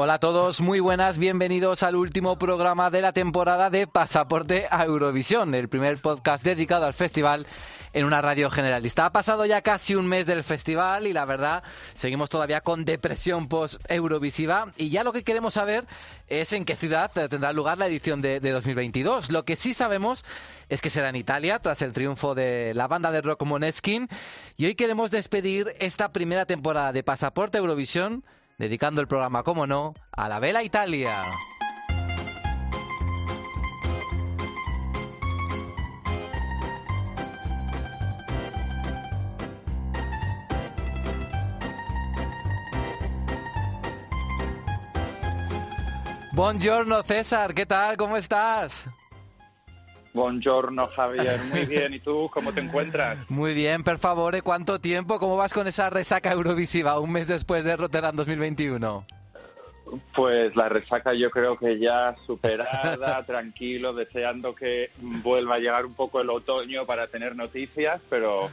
Hola a todos, muy buenas, bienvenidos al último programa de la temporada de Pasaporte a Eurovisión, el primer podcast dedicado al festival en una radio generalista. Ha pasado ya casi un mes del festival y la verdad seguimos todavía con depresión post-eurovisiva y ya lo que queremos saber es en qué ciudad tendrá lugar la edición de, de 2022. Lo que sí sabemos es que será en Italia tras el triunfo de la banda de rock Moneskin y hoy queremos despedir esta primera temporada de Pasaporte a Eurovisión dedicando el programa, como no, a la Vela Italia. Buongiorno César, ¿qué tal? ¿Cómo estás? Buongiorno Javier, muy bien. ¿Y tú cómo te encuentras? Muy bien, per favore, ¿cuánto tiempo? ¿Cómo vas con esa resaca eurovisiva un mes después de Rotterdam 2021? Pues la resaca yo creo que ya superada, tranquilo, deseando que vuelva a llegar un poco el otoño para tener noticias, pero,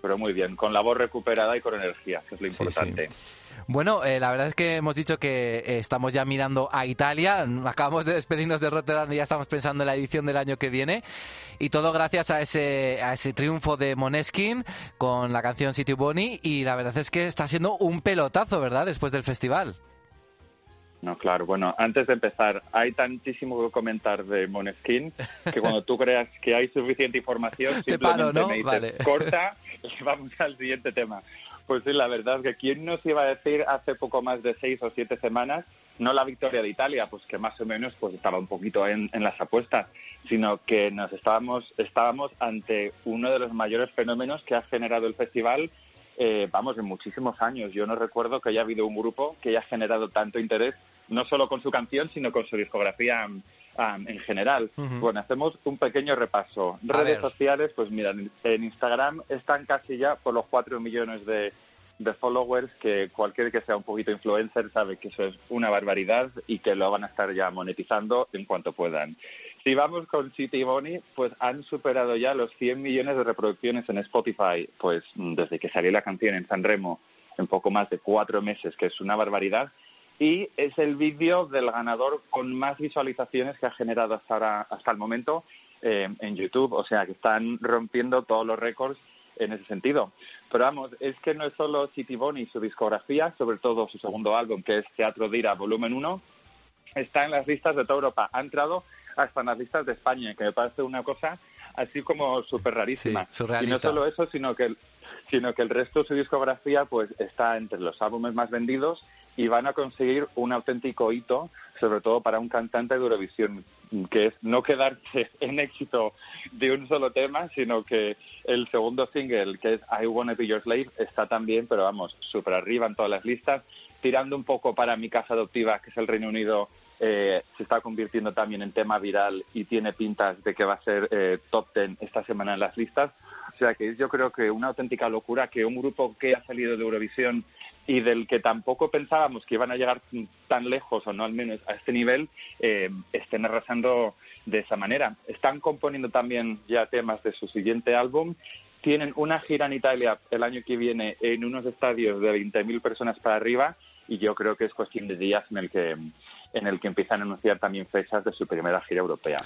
pero muy bien, con la voz recuperada y con energía, que es lo importante. Sí, sí. Bueno, eh, la verdad es que hemos dicho que eh, estamos ya mirando a Italia. Acabamos de despedirnos de Rotterdam y ya estamos pensando en la edición del año que viene. Y todo gracias a ese, a ese triunfo de Moneskin con la canción City Bonnie. Y la verdad es que está siendo un pelotazo, ¿verdad? Después del festival. No, claro. Bueno, antes de empezar, hay tantísimo que comentar de Moneskin que cuando tú creas que hay suficiente información, Te simplemente paro, ¿no? me dices Vale. corta y vamos al siguiente tema. Pues sí, la verdad es que quién nos iba a decir hace poco más de seis o siete semanas, no la victoria de Italia, pues que más o menos pues estaba un poquito en, en las apuestas, sino que nos estábamos, estábamos ante uno de los mayores fenómenos que ha generado el festival eh, vamos, en muchísimos años. Yo no recuerdo que haya habido un grupo que haya generado tanto interés, no solo con su canción, sino con su discografía um, en general. Bueno, hacemos un pequeño repaso. A Redes ver. sociales, pues mira, en- en Instagram están casi ya por los 4 millones de, de followers, que cualquier que sea un poquito influencer sabe que eso es una barbaridad y que lo van a estar ya monetizando en cuanto puedan. Si vamos con City Bonnie, pues han superado ya los 100 millones de reproducciones en Spotify, pues mm, desde que salió la canción en San Remo, en poco más de cuatro meses, que es una barbaridad. Y es el vídeo del ganador con más visualizaciones que ha generado hasta, ahora, hasta el momento eh, en YouTube. O sea, que están rompiendo todos los récords en ese sentido. Pero vamos, es que no es solo City Bonnie y su discografía, sobre todo su segundo álbum, que es Teatro Dira Volumen 1, está en las listas de toda Europa. Ha entrado hasta en las listas de España, que me parece una cosa así como súper rarísima. Sí. Y no solo eso, sino que, el, sino que el resto de su discografía pues está entre los álbumes más vendidos y van a conseguir un auténtico hito, sobre todo para un cantante de Eurovisión, que es no quedarse en éxito de un solo tema, sino que el segundo single, que es I Wanna Be Your Slave, está también, pero vamos, súper arriba en todas las listas, tirando un poco para mi casa adoptiva, que es el Reino Unido, eh, se está convirtiendo también en tema viral y tiene pintas de que va a ser eh, top ten esta semana en las listas. O sea que es yo creo que una auténtica locura que un grupo que ha salido de Eurovisión y del que tampoco pensábamos que iban a llegar tan lejos o no al menos a este nivel, eh, estén arrasando de esa manera. Están componiendo también ya temas de su siguiente álbum. Tienen una gira en Italia el año que viene en unos estadios de 20.000 personas para arriba y yo creo que es cuestión de días en el que en el que empiezan a anunciar también fechas de su primera gira europea.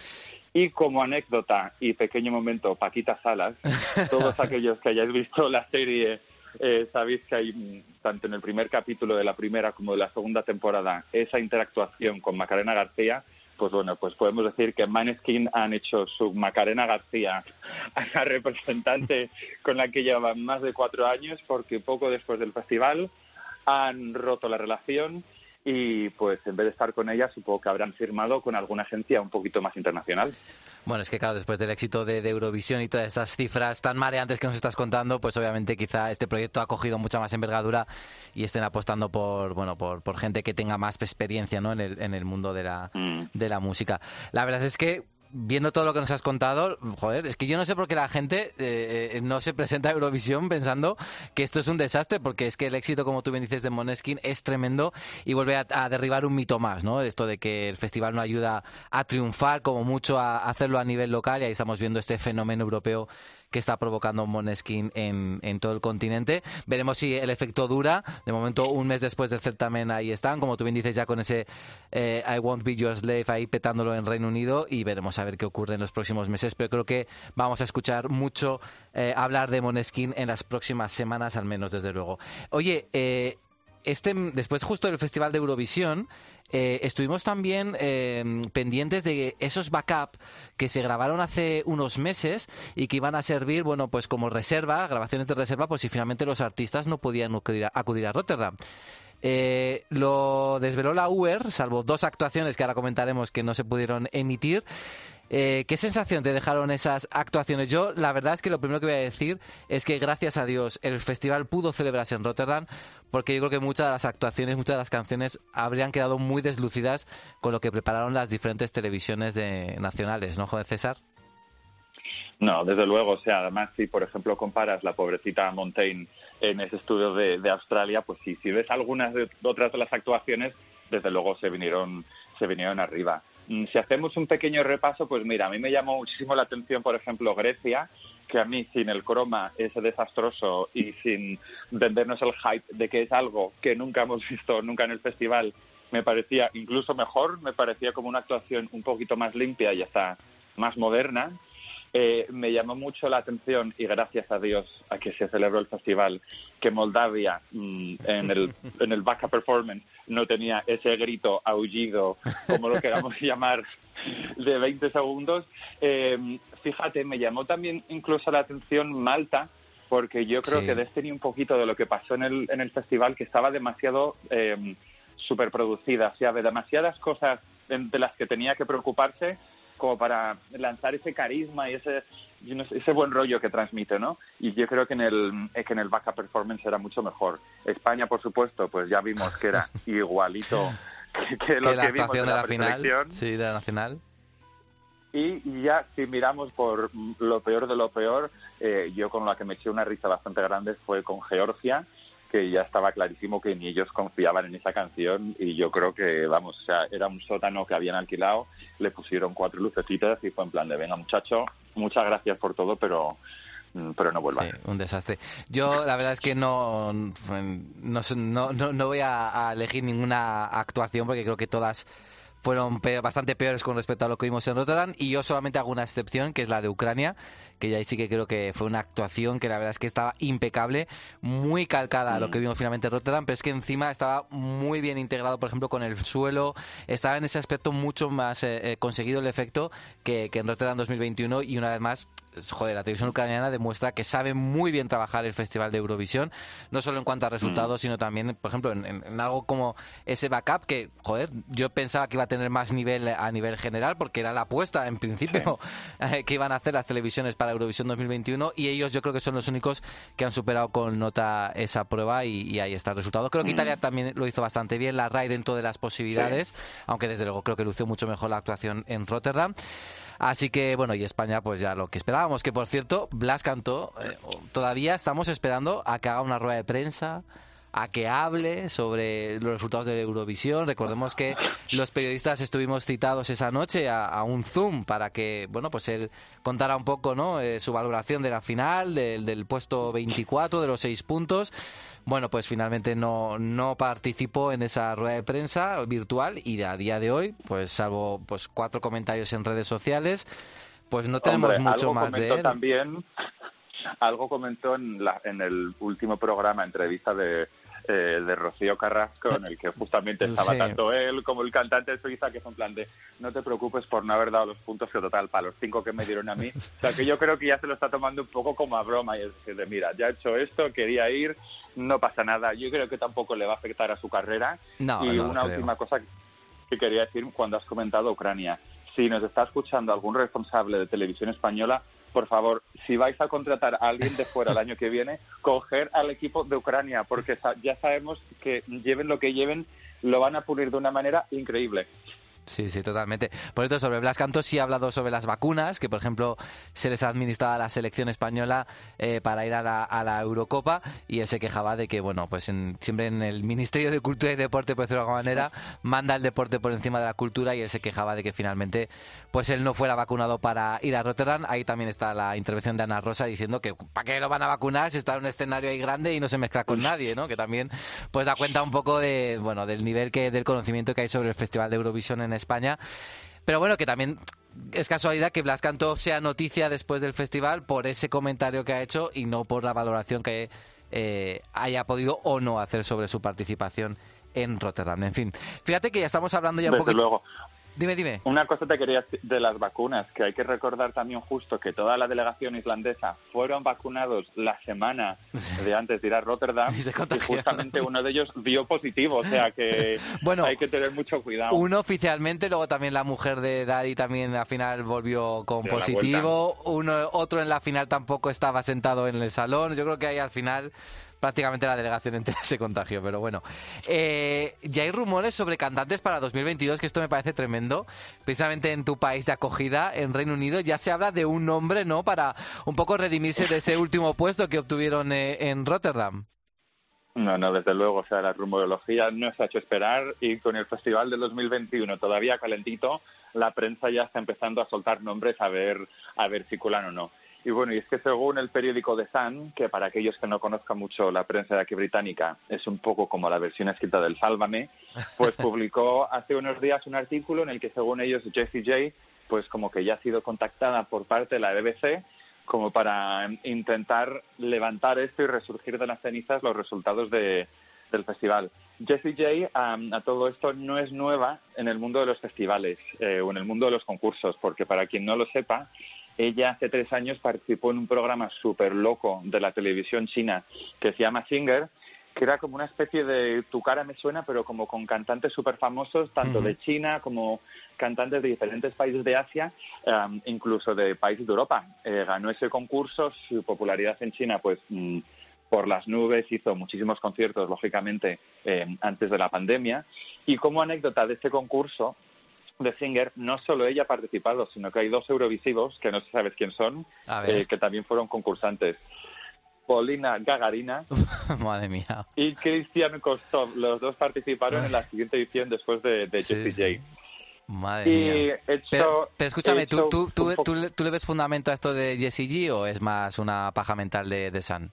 Y como anécdota y pequeño momento, Paquita Salas, todos aquellos que hayáis visto la serie, eh, sabéis que hay, mm, tanto en el primer capítulo de la primera como de la segunda temporada, esa interactuación con Macarena García, pues bueno, pues podemos decir que Maneskin han hecho su Macarena García a la representante con la que llevan más de cuatro años, porque poco después del festival han roto la relación y pues en vez de estar con ella supongo que habrán firmado con alguna agencia un poquito más internacional. Bueno, es que claro, después del éxito de, Eurovisión y todas esas cifras tan mareantes que nos estás contando, pues obviamente quizá este proyecto ha cogido mucha más envergadura y estén apostando por bueno por, por gente que tenga más experiencia ¿no? en, el, en el mundo de la, mm. de la música. La verdad es que viendo todo lo que nos has contado, joder, es que yo no sé por qué la gente eh, eh, no se presenta a Eurovisión pensando que esto es un desastre, porque es que el éxito, como tú bien dices, de Moneskin es tremendo y vuelve a, derribar un mito más, ¿no? Esto de que el festival no ayuda a triunfar, como mucho a hacerlo a nivel local, y ahí estamos viendo este fenómeno europeo que está provocando Moneskin en, en todo el continente. Veremos si el efecto dura. De momento, un mes después del certamen ahí están, como tú bien dices, ya con ese eh, I Won't Be Your Slave ahí petándolo en Reino Unido y veremos a ver qué ocurre en los próximos meses. Pero creo que vamos a escuchar mucho eh, hablar de Moneskin en las próximas semanas, al menos desde luego. Oye, eh, este, después justo del Festival de Eurovisión, eh, estuvimos también eh, pendientes de esos backup que se grabaron hace unos meses y que iban a servir, bueno, pues como reserva, grabaciones de reserva, pues si finalmente los artistas no podían acudir a, Rotterdam. Eh, lo desveló la UER, salvo dos actuaciones que ahora comentaremos que no se pudieron emitir. Eh, ¿Qué sensación te dejaron esas actuaciones? Yo, la verdad es que lo primero que voy a decir es que gracias a Dios el festival pudo celebrarse en Rotterdam, porque yo creo que muchas de las actuaciones, muchas de las canciones habrían quedado muy deslucidas con lo que prepararon las diferentes televisiones nacionales, ¿no, Joder César? No, desde luego. O sea, además, si por ejemplo comparas la pobrecita Montaigne en ese estudio de, Australia, pues sí, si ves algunas de otras de las actuaciones, desde luego se vinieron, se vinieron arriba. Mm, si hacemos un pequeño repaso, pues mira, a mí me llamó muchísimo la atención, por ejemplo, Grecia, que a mí sin el croma es desastroso y sin vendernos el hype de que es algo que nunca hemos visto nunca en el festival, me parecía incluso mejor, me parecía como una actuación un poquito más limpia y hasta más moderna. Eh, me llamó mucho la atención y gracias a Dios a que se celebró el festival que Moldavia mm, en, el, en el backup performance no tenía ese grito aullido, como lo queramos llamar, de 20 segundos. Eh, fíjate, me llamó también incluso la atención Malta, porque yo creo que tenía un poquito de lo que pasó en el, en el festival, que estaba demasiado eh, superproducida, o sea, demasiadas cosas de las que tenía que preocuparse como para lanzar ese carisma y ese, ese buen rollo que transmite, ¿no? Y yo creo que en el que en el backup performance era mucho mejor. España, por supuesto, pues ya vimos que era igualito que, lo que, vimos de la, final, sí, de la nacional. Y ya si miramos por lo peor de lo peor, eh, yo con la que me eché una risa bastante grande fue con Georgia, que ya estaba clarísimo que ni ellos confiaban en esa canción y yo creo que, vamos, era un sótano que habían alquilado, le pusieron cuatro lucecitas y fue en plan de, venga muchacho, muchas gracias por todo, pero mm, pero no vuelva. Sí, un desastre. Yo la verdad es que no no, no, no voy a elegir ninguna actuación porque creo que todas fueron bastante peores con respecto a lo que vimos en Rotterdam y yo solamente hago una excepción que es la de Ucrania que ya ahí sí que creo que fue una actuación que la verdad es que estaba impecable muy calcada a lo que vimos finalmente en Rotterdam pero es que encima estaba muy bien integrado por ejemplo con el suelo estaba en ese aspecto mucho más eh, eh, conseguido el efecto que, que en Rotterdam 2021 y una vez más joder, la televisión ucraniana demuestra que sabe muy bien trabajar el Festival de Eurovisión, no solo en cuanto a resultados, mm. sino también, por ejemplo, en, algo como ese backup que, joder, yo pensaba que iba a tener más nivel a nivel general, porque era la apuesta, en principio, eh, que iban a hacer las televisiones para Eurovisión 2021, y ellos yo creo que son los únicos que han superado con nota esa prueba y, ahí está el resultado. Creo que. Italia también lo hizo bastante bien, la RAI dentro de las posibilidades, aunque desde luego creo que lució mucho mejor la actuación en Rotterdam. Así que, bueno, y España, pues ya lo que esperábamos. Que por cierto, Blas cantó, eh, todavía estamos esperando a que haga una rueda de prensa a que hable sobre los resultados de Eurovisión. Recordemos que los periodistas estuvimos citados esa noche a, un Zoom para que, bueno, pues él contara un poco, ¿no? Eh, su valoración de la final, del puesto 24, de los seis puntos. Bueno, pues finalmente no, no participó en esa rueda de prensa virtual y a día de hoy, pues salvo pues cuatro comentarios en redes sociales, pues no tenemos mucho más de él. También, algo comentó en, la, en el último programa, entrevista de, eh, de Rocío Carrasco, en el que justamente estaba Sí. tanto él como el cantante de Suiza, que fue en plan de no te preocupes por no haber dado los puntos que total para los cinco que me dieron a mí. O sea, que yo creo que ya se lo está tomando un poco como a broma y es decir, de, mira, ya he hecho esto, quería ir, no pasa nada. Yo creo que tampoco le va a afectar a su carrera. No, y no una creo. última cosa que quería decir cuando has comentado Ucrania. Si nos está escuchando algún responsable de televisión española, por favor, si vais a contratar a alguien de fuera el año que viene, coger al equipo de Ucrania, porque ya sabemos que lleven lo que lleven, lo van a pulir de una manera increíble. Sí, sí, totalmente. Por cierto, sobre Blas Canto sí ha hablado sobre las vacunas, que por ejemplo se les ha administrado a la selección española eh, para ir a la, a la Eurocopa y él se quejaba de que, bueno, pues en- siempre en el Ministerio de Cultura y Deporte, por decirlo de alguna manera, manda el deporte por encima de la cultura y él se quejaba de que finalmente pues él no fuera vacunado para ir a Rotterdam. Ahí también está la intervención de Ana Rosa diciendo que ¿para qué lo van a vacunar si está en un escenario ahí grande y no se mezcla con nadie, ¿no? Que también pues da cuenta un poco de, bueno, del nivel que del conocimiento que hay sobre el Festival de Eurovisión en España. Pero bueno, que también es casualidad que Blas Canto sea noticia después del festival por ese comentario que ha hecho y no por la valoración que eh, haya podido o no hacer sobre su participación en Rotterdam. En fin, fíjate que ya estamos hablando ya un Desde poco. luego. Dime, dime. Una cosa te quería decir de las vacunas, que hay que recordar también justo que toda la delegación islandesa fueron vacunados la semana de antes de ir a Rotterdam Y se y contagiaron. justamente uno de ellos dio positivo, o sea que Bueno, hay que tener mucho cuidado. Uno oficialmente, luego también la mujer de Daddy también al final volvió con Dio positivo. Uno, otro en la final tampoco estaba sentado en el salón. Yo creo que ahí al final prácticamente la delegación entera se contagió, pero bueno. Eh, ya hay rumores sobre cantantes para 2022, que esto me parece tremendo. Precisamente en tu país de acogida, en Reino Unido, ya se habla de un nombre, ¿no? Para un poco redimirse de ese último puesto que obtuvieron eh, en Rotterdam. No, no, desde luego, o sea, la rumorología no se ha hecho esperar y con el festival del 2021 todavía calentito, la prensa ya está empezando a soltar nombres a ver, a ver si culan o no. Y bueno, y es que según el periódico The Sun, que para aquellos que no conozcan mucho la prensa de aquí británica, es un poco como la versión escrita del Sálvame, pues publicó hace unos días un artículo en el que según ellos Jessie J, pues como que ya ha sido contactada por parte de la BBC como para intentar levantar esto y resurgir de las cenizas los resultados de, del festival. Jessie J am, a todo esto no es nueva en el mundo de los festivales eh, o en el mundo de los concursos, porque para quien no lo sepa, ella hace tres años participó en un programa súper loco de la televisión china que se llama Singer, que era como una especie de Tu cara me suena, pero como con cantantes súper famosos, tanto Ujú. de China como cantantes de diferentes países de Asia, um, incluso de países de Europa. Eh, ganó ese concurso, su popularidad en China, pues mm, por las nubes, hizo muchísimos conciertos, lógicamente, eh, antes de la pandemia. Y como anécdota de este concurso, de Singer, no solo ella ha participado, sino que hay dos eurovisivos, que no se sabes quién son, eh, que también fueron concursantes. Polina Gagarina Madre mía. y Christian Kostov. Los dos participaron en la siguiente edición después de, de Sí, Jessie J. Madre Y mía. he hecho- Pero, pero escúchame, ¿tú, tú, tú, tú le- tú le ves fundamento a esto de Jessie G o es más una paja mental de, de San?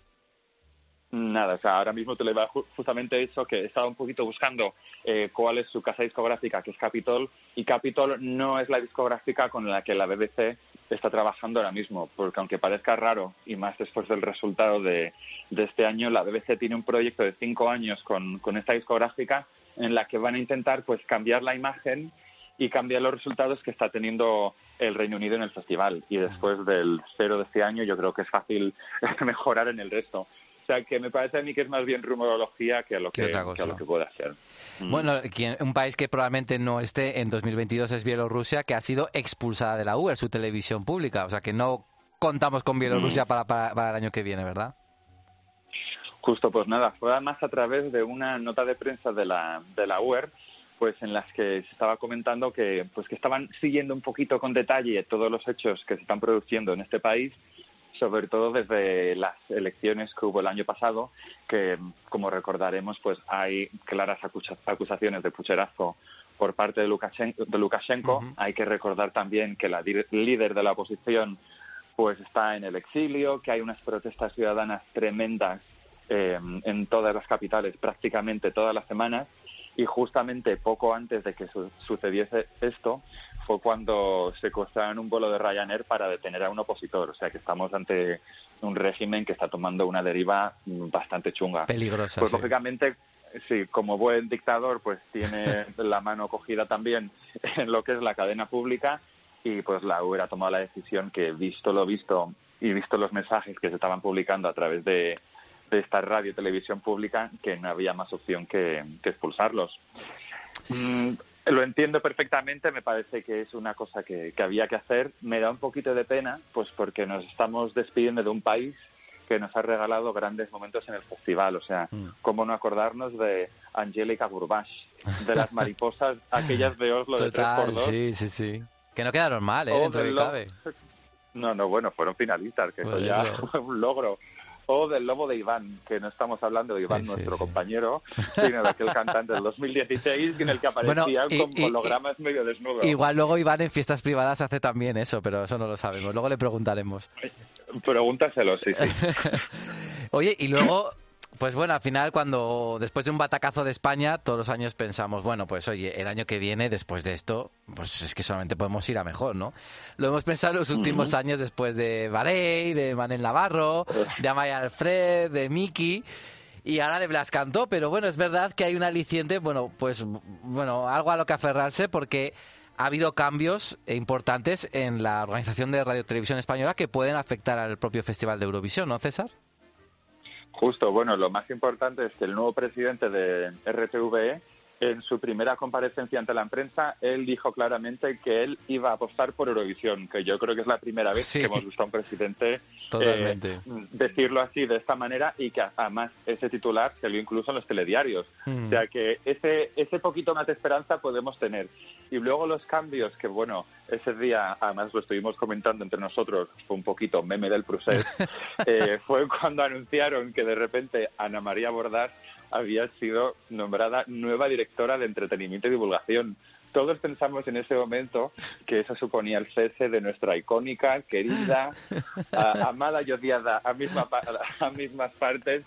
Nada, o sea, ahora mismo te iba ju- justamente eso, que estaba un poquito buscando eh, cuál es su casa discográfica, que es Capitol, y Capitol no es la discográfica con la que la BBC está trabajando ahora mismo, porque aunque parezca raro, y más después del resultado de, de este año, la BBC tiene un proyecto de cinco años con, con esta discográfica en la que van a intentar pues cambiar la imagen y cambiar los resultados que está teniendo el Reino Unido en el festival. Y después del cero de este año, yo creo que es fácil mejorar en el resto. Sea, que me parece a mí que es más bien rumorología que a lo Que que, a lo que pueda ser. Mm. Bueno, un país que probablemente no esté en 2022 es Bielorrusia, que ha sido expulsada de la UR, su televisión pública. O sea que no contamos con Bielorrusia para, para, para el año que viene, ¿verdad? Justo, pues nada, fue además a través de una nota de prensa de la, de la UER, pues en las que se estaba comentando que, pues que estaban siguiendo un poquito con detalle todos los hechos que se están produciendo en este país, sobre todo desde las elecciones que hubo el año pasado, que como recordaremos, pues hay claras acusa- acusaciones de pucherazo por parte de Lukashenko. De Lukashenko. Hay que recordar también que la líder de la oposición pues está en el exilio, que hay unas protestas ciudadanas tremendas eh, en todas las capitales prácticamente todas las semanas y justamente poco antes de que sucediese esto fue cuando secuestraron un vuelo de Ryanair para detener a un opositor. O sea que estamos ante un régimen que está tomando una deriva bastante chunga. Peligrosa. Pues lógicamente, sí, como buen dictador, pues tiene la mano cogida también en lo que es la cadena pública y pues la hubiera tomado la decisión que, visto lo visto y visto los mensajes que se estaban publicando a través de, esta radio y televisión pública, que no había más opción que, expulsarlos. Mm, lo entiendo perfectamente, me parece que es una cosa que, había que hacer. Me da un poquito de pena, pues porque nos estamos despidiendo de un país que nos ha regalado grandes momentos en el festival. O sea, mm. cómo no acordarnos de Angélica Gurbash, de las mariposas, aquellas de Oslo de 3x2. Sí, sí, sí. Que no quedaron mal, ¿eh? Dentro de cabe. No, no, bueno, fueron finalistas, que eso pues ya fue un logro. O del Lobo de Iván, que no estamos hablando de Iván, nuestro compañero, sino de aquel cantante del 2016 en el que aparecía con hologramas medio desnudo. Igual luego Iván en fiestas privadas hace también eso, pero eso no lo sabemos. Luego le preguntaremos. Pregúntaselo, sí, sí. Oye, y luego pues bueno, al final, cuando después de un batacazo de España, todos los años pensamos, bueno, pues oye, el año que viene, después de esto, pues es que solamente podemos ir a mejor, ¿no? Lo hemos pensado en los últimos años después de Varey, de Manel Navarro, de Amaya Alfred, de Miki y ahora de Blas Cantó, pero bueno, es verdad que hay un aliciente, bueno, pues bueno, algo a lo que aferrarse porque ha habido cambios importantes en la organización de Radio Televisión Española que pueden afectar al propio Festival de Eurovisión, ¿no, César? Justo, bueno, lo más importante es que el nuevo presidente de RTVE, en su primera comparecencia ante la prensa, él dijo claramente que él iba a apostar por Eurovisión, que yo creo que es la primera vez que hemos visto a un presidente eh, decirlo así, de esta manera, y que además ese titular se vio incluso en los telediarios. Mm. O sea que ese, ese poquito más de esperanza podemos tener. Y luego los cambios, que bueno, ese día, además lo estuvimos comentando entre nosotros, fue un poquito meme del proceso, eh, fue cuando anunciaron que de repente Ana María Bordas había sido nombrada nueva directora de entretenimiento y divulgación. Todos pensamos en ese momento que eso suponía el cese de nuestra icónica, querida, amada y odiada a, misma, a mismas partes,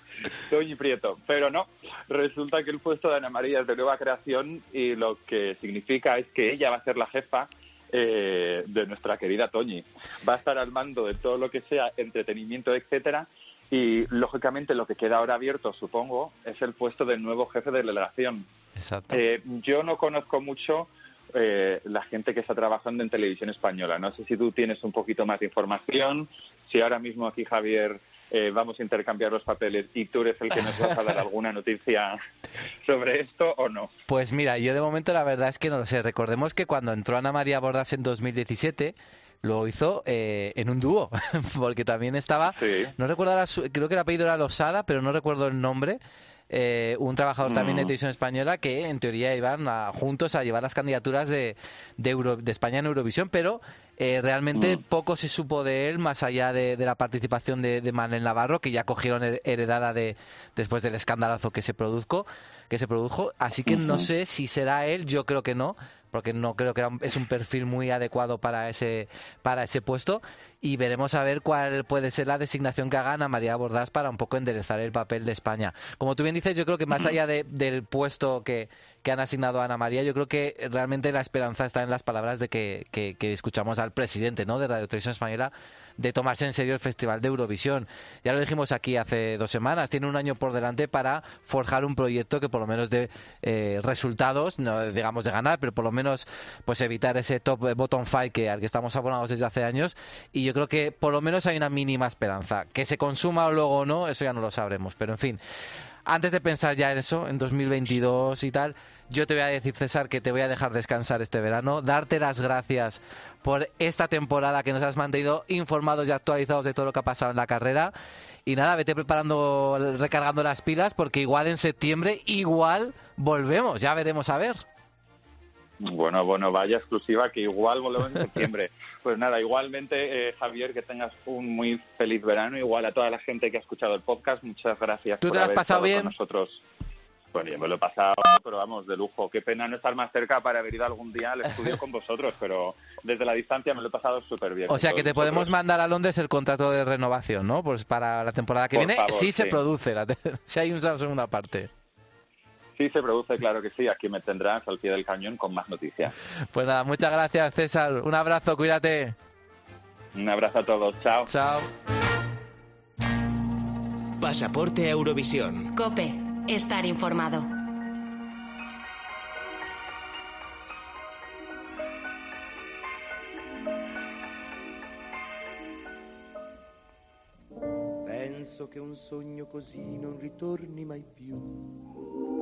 Toñi Prieto. Pero no, resulta que el puesto de Ana María es de nueva creación y lo que significa es que ella va a ser la jefa eh, de nuestra querida Toñi. Va a estar al mando de todo lo que sea entretenimiento, etcétera, y lógicamente lo que queda ahora abierto, supongo, es el puesto del nuevo jefe de delegación. Exacto. Eh, yo no conozco mucho eh, la gente que está trabajando en televisión española. No sé si tú tienes un poquito más de información, si ahora mismo aquí Javier eh, vamos a intercambiar los papeles y tú eres el que nos vas a dar alguna noticia sobre esto o no. Pues mira, yo de momento la verdad es que no lo sé. Recordemos que cuando entró Ana María Bordas en 2017 lo hizo eh, en un dúo, porque también estaba, no recuerdo, creo que el apellido era Losada, pero no recuerdo el nombre, eh, un trabajador también de mm. televisión española que en teoría iban juntos a llevar las candidaturas de, de, de España en Eurovisión, pero eh, realmente mm. poco se supo de él más allá de, la participación de, de Manuel Navarro, que ya cogieron heredada de, después del escandalazo que se produjo, que se produjo. Así que no sé si será él, yo creo que no, porque no creo que es un perfil muy adecuado para ese para ese puesto y veremos a ver cuál puede ser la designación que hagan a María Bordás para un poco enderezar el papel de España. Como tú bien dices, yo creo que más allá del puesto que, que, han asignado a Ana María, yo creo que realmente la esperanza está en las palabras de que, que, que escuchamos al presidente ¿no? de Radio Televisión Española de tomarse en serio el Festival de Eurovisión. Ya lo dijimos aquí hace dos semanas, tiene un año por delante para forjar un proyecto que por lo menos dé eh, resultados, no digamos de ganar, pero por lo menos pues evitar ese top bottom fight que, al que estamos abonados desde hace años. Y yo creo que por lo menos hay una mínima esperanza. Que se consuma o luego no, eso ya no lo sabremos. Pero en fin, antes de pensar ya en eso, en 2022 y tal, yo te voy a decir, César, que te voy a dejar descansar este verano, darte las gracias por esta temporada que nos has mantenido informados y actualizados de todo lo que ha pasado en la carrera. Y nada, vete preparando, recargando las pilas, porque igual en septiembre, igual volvemos, ya veremos a ver. Bueno, bueno, vaya exclusiva que igual volvemos en septiembre. Pues nada, igualmente, eh, Javier, que tengas un muy feliz verano. Igual a toda la gente que ha escuchado el podcast, muchas gracias. ¿Tú te lo has pasado bien? Con nosotros. Bueno, yo me lo he pasado, pero vamos, de lujo. Qué pena no estar más cerca para haber ido algún día al estudio con vosotros, pero desde la distancia me lo he pasado súper bien. O sea que te podemos mandar a Londres el contrato de renovación, ¿no? Pues para la temporada que viene, sí, se produce, si hay una segunda parte. Sí, se produce, claro que sí. Aquí me tendrás al pie del cañón con más noticias. Pues nada, muchas gracias, César. Un abrazo, cuídate. Un abrazo a todos. Chao. Chao. Pasaporte Eurovisión. Cope, estar informado. Penso che un sogno così non ritorni mai più.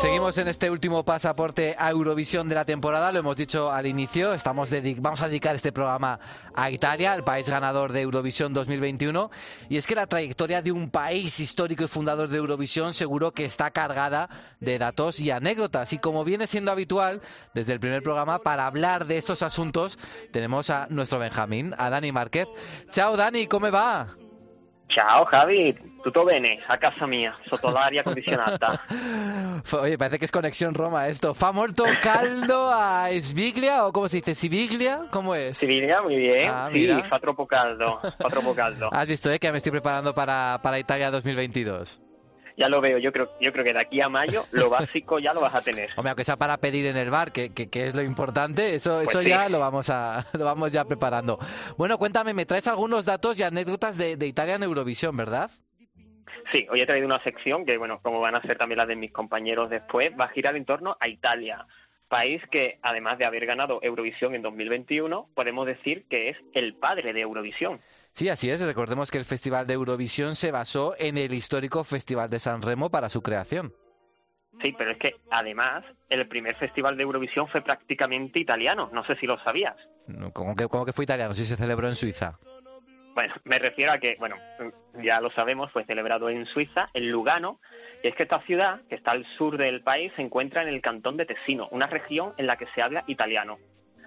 Seguimos en este último pasaporte a Eurovisión de la temporada, lo hemos dicho al inicio, estamos vamos a dedicar este programa a Italia, el país ganador de Eurovisión 2021, y es que la trayectoria de un país histórico y fundador de Eurovisión seguro que está cargada de datos y anécdotas, y como viene siendo habitual desde el primer programa, para hablar de estos asuntos tenemos a nuestro Benjamín, a Dani Márquez. Chao Dani, ¿cómo va? Ciao Javi, tutto bene? A casa mia, sotto l'aria condizionata. Oye, parece que es conexión Roma esto. ¿Fa molto caldo a Sviglia o cómo se dice? ¿Siviglia? ¿Cómo es? Siviglia, muy bien. Ah, mira. fa troppo caldo, fa troppo caldo. Has visto, ¿eh? Que me estoy preparando para, para Italia 2022. Ya lo veo, yo creo, yo creo que de aquí a mayo lo básico ya lo vas a tener. Hombre, aunque sea para pedir en el bar, que, que, que es lo importante, eso, Pues eso sí. ya lo vamos a lo vamos ya preparando. Bueno, cuéntame, me traes algunos datos y anécdotas de, de Italia en Eurovisión, ¿verdad? Sí, hoy he traído una sección que, bueno, como van a ser también las de mis compañeros después, va a girar en torno a Italia, país que, además de haber ganado Eurovisión en 2021, podemos decir que es el padre de Eurovisión. Sí, así es. Recordemos que el Festival de Eurovisión se basó en el histórico Festival de San Remo para su creación. Sí, pero es que, además, el primer festival de Eurovisión fue prácticamente italiano, no sé si lo sabías. Como que, fue italiano, sí se celebró en Suiza. Bueno, me refiero a que, bueno, ya lo sabemos, fue celebrado en Suiza, en Lugano, y es que esta ciudad, que está al sur del país, se encuentra en el cantón de Tesino, una región en la que se habla italiano.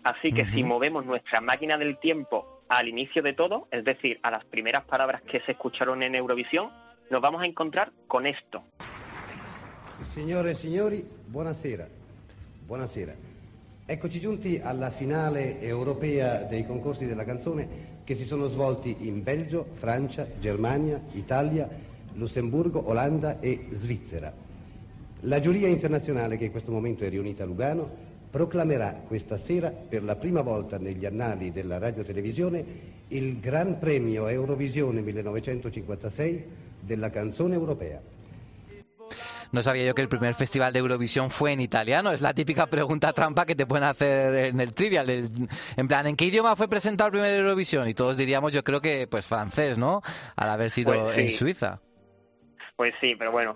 Así que si movemos nuestra máquina del tiempo al inicio de todo, es decir, a las primeras palabras que se escucharon en Eurovisión, nos vamos a encontrar con esto. Signore e signori, buonasera. Buonasera. Eccoci giunti alla finale europea dei concorsi della canzone che si sono svolti in Belgio, Francia, Germania, Italia, Lussemburgo, Olanda e Svizzera. La giuria internazionale che in questo momento è riunita a Lugano proclamerà questa sera per la prima volta negli annali della radiotelevisione il Gran Premio Eurovisione 1956 della canzone europea. No sabía yo que el primer festival de Eurovisión fue en italiano. Es la típica pregunta trampa que te pueden hacer en el trivial. el- en plan, ¿en qué idioma fue presentado el primer Eurovisión? Y todos diríamos, yo creo que, pues francés, ¿no? Al haber sido Pues sí. en Suiza. Pues sí, pero bueno,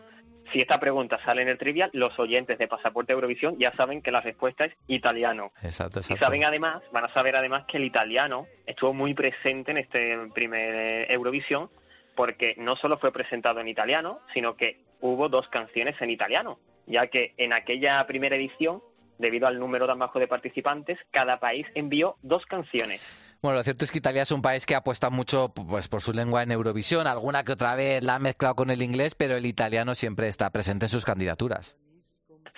si esta pregunta sale en el trivial, los oyentes de Pasaporte Eurovisión ya saben que la respuesta es italiano. Exacto, Y exacto. saben además, van a saber además que el italiano estuvo muy presente en este primer eh, Eurovisión porque no solo fue presentado en italiano, sino que hubo dos canciones en italiano, ya que en aquella primera edición, debido al número tan bajo de participantes, cada país envió dos canciones. Bueno, lo cierto es que Italia es un país que apuesta mucho pues, por su lengua en Eurovisión. Alguna que otra vez la ha mezclado con el inglés, pero el italiano siempre está presente en sus candidaturas.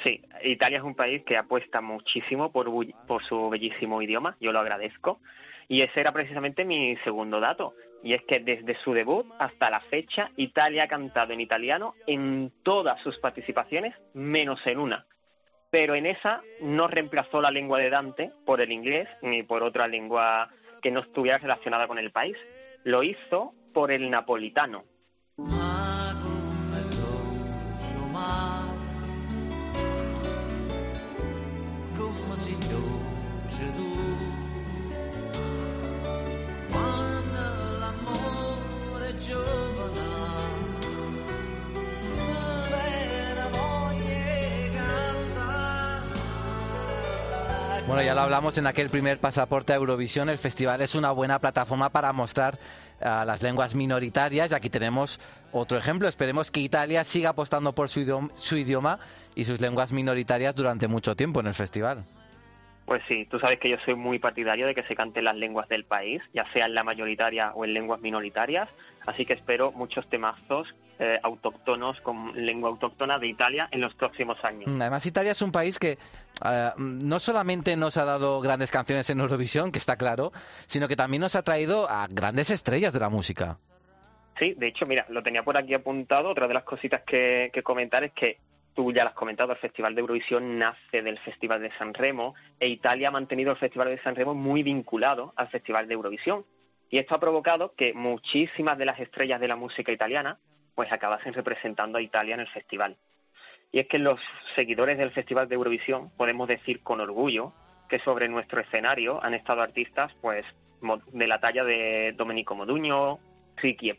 Sí, Italia es un país que apuesta muchísimo por, por su bellísimo idioma, yo lo agradezco. Y ese era precisamente mi segundo dato. Y es que desde su debut hasta la fecha, Italia ha cantado en italiano en todas sus participaciones, menos en una. Pero en esa no reemplazó la lengua de Dante por el inglés ni por otra lengua que no estuviera relacionada con el país. Lo hizo por el napolitano. Bueno, ya lo hablamos en aquel primer pasaporte a Eurovisión. El festival es una buena plataforma para mostrar a las lenguas minoritarias. Y aquí tenemos otro ejemplo. Esperemos que Italia siga apostando por su su idioma y sus lenguas minoritarias durante mucho tiempo en el festival. Pues sí, tú sabes que yo soy muy partidario de que se canten las lenguas del país, ya sea en la mayoritaria o en lenguas minoritarias, así que espero muchos temazos eh, autóctonos con lengua autóctona de Italia en los próximos años. Mm, Además, Italia es un país que eh, no solamente nos ha dado grandes canciones en Eurovisión, que está claro, sino que también nos ha traído a grandes estrellas de la música. Sí, de hecho, mira, lo tenía por aquí apuntado. Otra de las cositas que, que comentar es que tú ya lo has comentado, el Festival de Eurovisión nace del Festival de San Remo e Italia ha mantenido el Festival de San Remo muy vinculado al Festival de Eurovisión. Y esto ha provocado que muchísimas de las estrellas de la música italiana pues acabasen representando a Italia en el festival. Y es que los seguidores del Festival de Eurovisión podemos decir con orgullo que sobre nuestro escenario han estado artistas pues de la talla de Domenico Modugno, Ricky e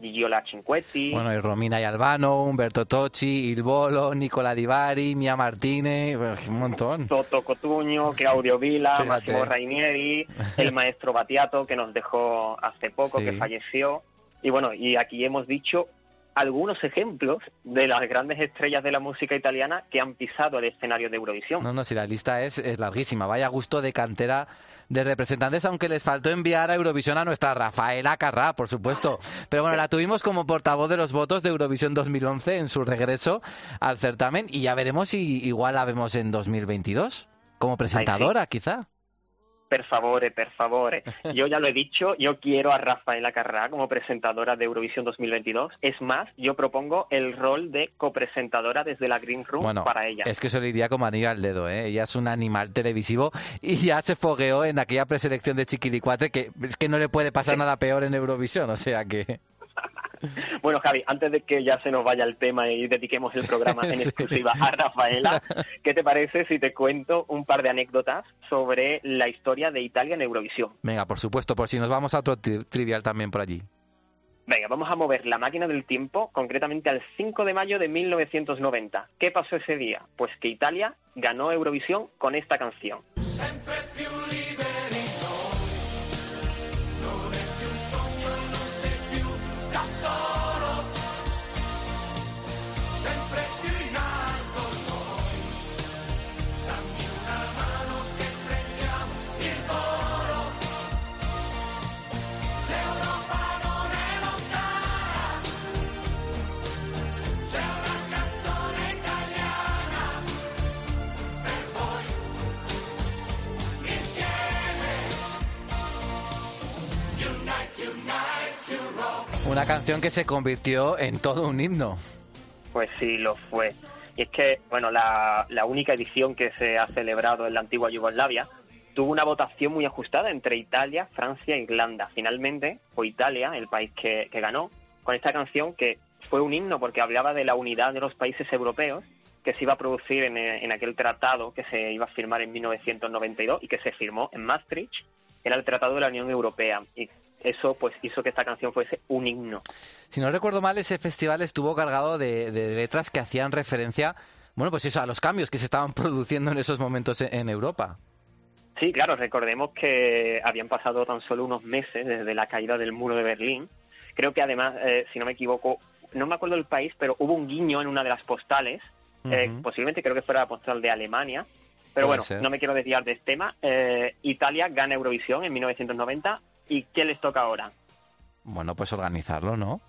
Poveri, Gigiola Cinquetti, Bueno, y Romina y Albano, Humberto Tocci, Il Bolo, Nicola Di Bari, Mia Martínez, un montón. Toto Cotugno, Claudio Vila, Fíjate. Massimo Rainieri, el maestro Battiato que nos dejó hace poco, Sí. que falleció. Y bueno, y aquí hemos dicho algunos ejemplos de las grandes estrellas de la música italiana que han pisado el escenario de Eurovisión. No, no, si la lista es, es larguísima. Vaya gusto de cantera de representantes, aunque les faltó enviar a Eurovisión a nuestra Rafaela Carrá, por supuesto. Pero bueno, la tuvimos como portavoz de los votos de Eurovisión 2011 en su regreso al certamen y ya veremos si igual la vemos en 2022 como presentadora, quizá. Per favore, per favore. Yo ya lo he dicho, yo quiero a Rafaela Carrá como presentadora de Eurovisión 2022. Es más, yo propongo el rol de copresentadora desde la Green Room Bueno, para ella. es que se le iría como anillo al dedo, ¿eh? Ella es un animal televisivo y ya se fogueó en aquella preselección de Chiquilicuatre que es que no le puede pasar nada peor en Eurovisión, o sea que... Bueno, Javi, antes de que ya se nos vaya el tema y dediquemos el programa en Sí. exclusiva a Rafaela, ¿qué te parece si te cuento un par de anécdotas sobre la historia de Italia en Eurovisión? Venga, por supuesto, por si nos vamos a otro tri- trivial también por allí. Venga, vamos a mover la máquina del tiempo, concretamente al 5 de mayo de 1990. ¿Qué pasó ese día? Pues que Italia ganó Eurovisión con esta canción. sempre più Una canción que se convirtió en todo un himno. Pues sí, lo fue. Y es que, bueno, la, la única edición que se ha celebrado en la antigua Yugoslavia tuvo una votación muy ajustada entre Italia, Francia e Irlanda. Finalmente fue Italia el país que, que ganó con esta canción que fue un himno porque hablaba de la unidad de los países europeos que se iba a producir en, eh, en aquel tratado que se iba a firmar en 1992 y que se firmó en Maastricht. Era el Tratado de la Unión Europea y eso pues hizo que esta canción fuese un himno. Si no recuerdo mal, ese festival estuvo cargado de, de letras que hacían referencia, bueno, pues eso, a los cambios que se estaban produciendo en esos momentos en, en Europa. Sí, claro, recordemos que habían pasado tan solo unos meses desde la caída del muro de Berlín. Creo que además, eh, si no me equivoco, no me acuerdo el país, pero hubo un guiño en una de las postales, eh, posiblemente creo que fuera la postal de Alemania. Pero bueno, ser. no me quiero desviar de este tema. Eh, Italia gana Eurovisión en 1990 y ¿qué les toca ahora? Bueno, pues organizarlo, ¿no?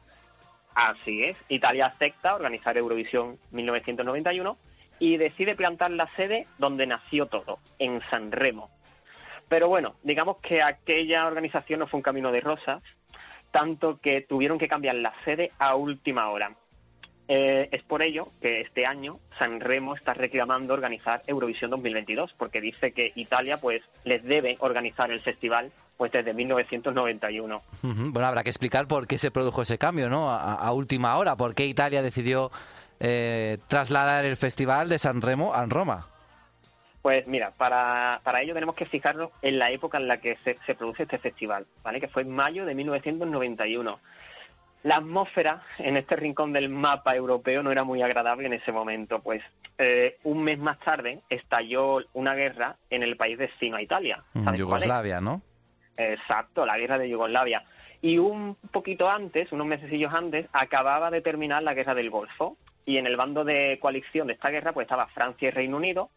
Así es, Italia acepta organizar Eurovisión 1991 y decide plantar la sede donde nació todo, en San Remo. Pero bueno, digamos que aquella organización no fue un camino de rosas, tanto que tuvieron que cambiar la sede a última hora. Eh, es por ello que este año San Remo está reclamando organizar Eurovisión 2022, porque dice que Italia pues les debe organizar el festival pues desde 1991. Ujú. Bueno, habrá que explicar por qué se produjo ese cambio, ¿no? A, a última hora, por qué Italia decidió eh, trasladar el festival de San Remo a Roma. Pues mira, para, para ello tenemos que fijarnos en la época en la que se, se produce este festival, ¿vale? Que fue en mayo de 1991. La atmósfera en este rincón del mapa europeo no era muy agradable en ese momento, pues eh, un mes más tarde estalló una guerra en el país vecino a Italia. Mm, ¿Sabes cuál es? Yugoslavia, ¿no? Exacto, la guerra de Yugoslavia. Y un poquito antes, unos mesecillos antes, acababa de terminar la guerra del Golfo. Y en el bando de coalición de esta guerra, pues estaba Francia y Reino Unido.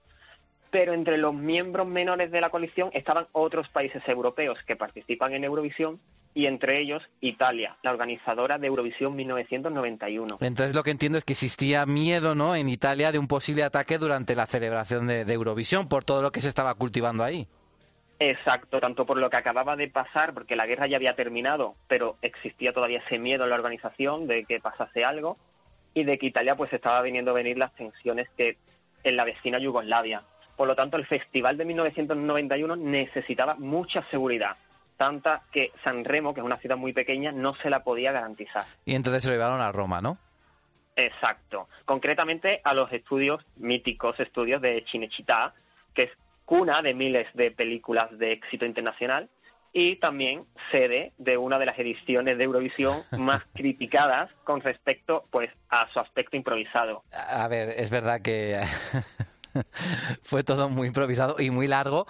Pero entre los miembros menores de la coalición estaban otros países europeos que participan en Eurovisión y entre ellos Italia, la organizadora de Eurovisión 1991. Entonces lo que entiendo es que existía miedo, ¿no? En Italia de un posible ataque durante la celebración de, de Eurovisión por todo lo que se estaba cultivando ahí. Exacto, tanto por lo que acababa de pasar, porque la guerra ya había terminado, pero existía todavía ese miedo en la organización de que pasase algo, y de que Italia pues estaba viniendo a venir las tensiones que en la vecina Yugoslavia. Por lo tanto, el festival de 1991 necesitaba mucha seguridad, tanta que San Remo, que es una ciudad muy pequeña, no se la podía garantizar. Y entonces se lo llevaron a Roma, ¿no? Exacto. Concretamente a los estudios, míticos estudios de Cinecittà, que es cuna de miles de películas de éxito internacional y también sede de una de las ediciones de Eurovisión más criticadas con respecto pues a su aspecto improvisado. A ver, es verdad que fue todo muy improvisado y muy largo.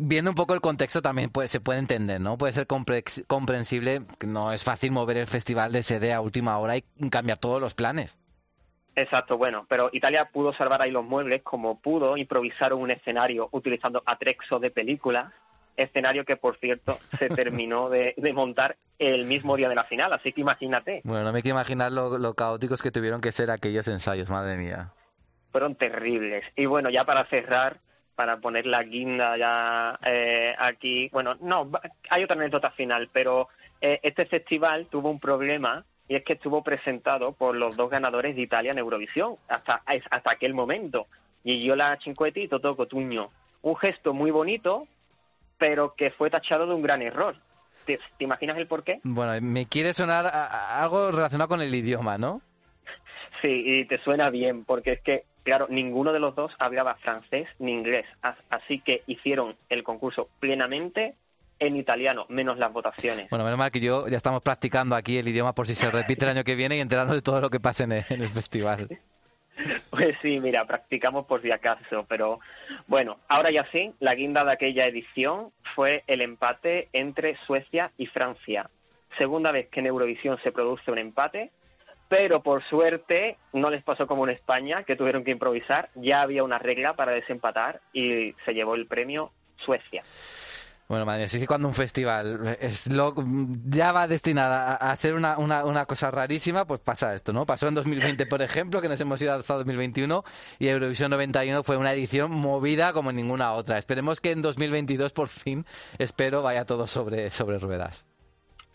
Viendo un poco el contexto también pues, se puede entender, ¿no? Puede ser comprensible, que no es fácil mover el festival de sede a última hora y cambiar todos los planes. Exacto, bueno, pero Italia pudo salvar ahí los muebles como pudo, improvisaron un escenario utilizando atrexos de películas, escenario que por cierto se terminó de, de montar el mismo día de la final, así que imagínate, Bueno, no me quiero imaginar lo, lo caóticos que tuvieron que ser aquellos ensayos, madre mía. fueron terribles. Y bueno, ya para cerrar, para poner la guinda ya eh, aquí, bueno, no, hay otra anécdota final, pero eh, este festival tuvo un problema y es que estuvo presentado por los dos ganadores de Italia en Eurovisión hasta, hasta aquel momento, Gigiola Cinquetti y Toto Cotugno. Un gesto muy bonito, pero que fue tachado de un gran error. ¿Te, te imaginas el porqué? Bueno, me quiere sonar a- a- algo relacionado con el idioma, ¿no? Sí, y te suena bien, porque es que, claro, ninguno de los dos hablaba francés ni inglés, as- así que hicieron el concurso plenamente en italiano, menos las votaciones. Bueno, menos mal que yo ya estamos practicando aquí el idioma por si se repite el año que viene y enterarnos de todo lo que pase en el, en el festival. Pues sí, mira, practicamos por si acaso, pero bueno, ahora ya sí, la guinda de aquella edición fue el empate entre Suecia y Francia. Segunda vez que en Eurovisión se produce un empate, pero por suerte no les pasó como en España, que tuvieron que improvisar, ya había una regla para desempatar y se llevó el premio Suecia. Bueno, madre sí que cuando un festival es lo, ya va destinada a, a ser una, una, una cosa rarísima, pues pasa esto, ¿no? Pasó en 2020, por ejemplo, que nos hemos ido hasta 2021 y Eurovisión 91 fue una edición movida como ninguna otra. Esperemos que en 2022 por fin, espero, vaya todo sobre, sobre ruedas.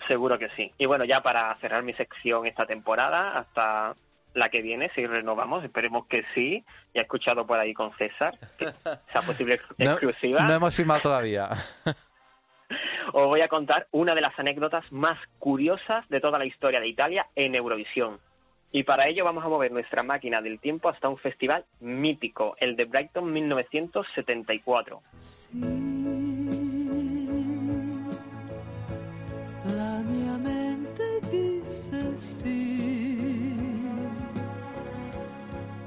Seguro que sí. Y bueno, ya para cerrar mi sección esta temporada, hasta la que viene, si renovamos, esperemos que sí. Ya he escuchado por ahí con César, que sea posible No, exclusiva. no hemos firmado todavía. Os voy a contar una de las anécdotas más curiosas de toda la historia de Italia en Eurovisión. Y para ello vamos a mover nuestra máquina del tiempo hasta un festival mítico, el de Brighton 1974. La mente disse sì,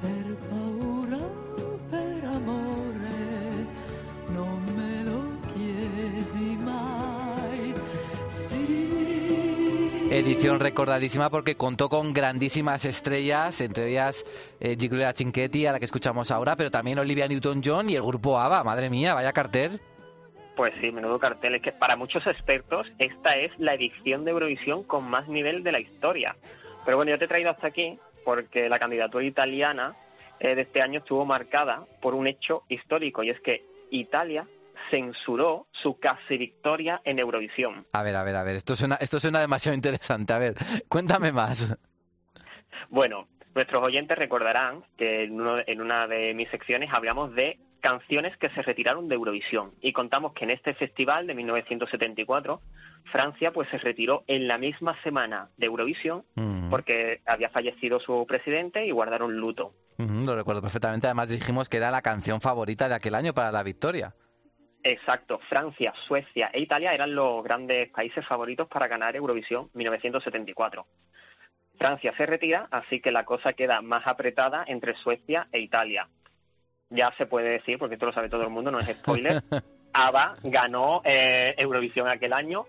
per paura per amore, non me lo chiesi mai. Sì. Edición recordadísima porque contó con grandísimas estrellas, entre ellas eh, Giulia a la que escuchamos ahora, pero también Olivia Newton-John y el grupo ABBA. Madre mía, vaya cartel. Pues sí, menudo cartel. Es que para muchos expertos esta es la edición de Eurovisión con más nivel de la historia. Pero bueno, yo te he traído hasta aquí porque la candidatura italiana eh, de este año estuvo marcada por un hecho histórico y es que Italia censuró su casi victoria en Eurovisión. A ver, a ver, a ver, esto suena, esto suena demasiado interesante. A ver, cuéntame más. Bueno, nuestros oyentes recordarán que en, uno- en una de mis secciones hablamos de canciones que se retiraron de Eurovisión y contamos que en este festival de 1974 Francia pues se retiró en la misma semana de Eurovisión Mm, porque había fallecido su presidente y guardaron luto. lo recuerdo perfectamente. Además dijimos que era la canción favorita de aquel año para la victoria. Exacto, Francia, Suecia e Italia eran los grandes países favoritos para ganar Eurovisión 1974. Francia se retira, así que la cosa queda más apretada entre Suecia e Italia. Ya se puede decir, porque esto lo sabe todo el mundo, no es spoiler. ABBA ganó eh, Eurovisión aquel año,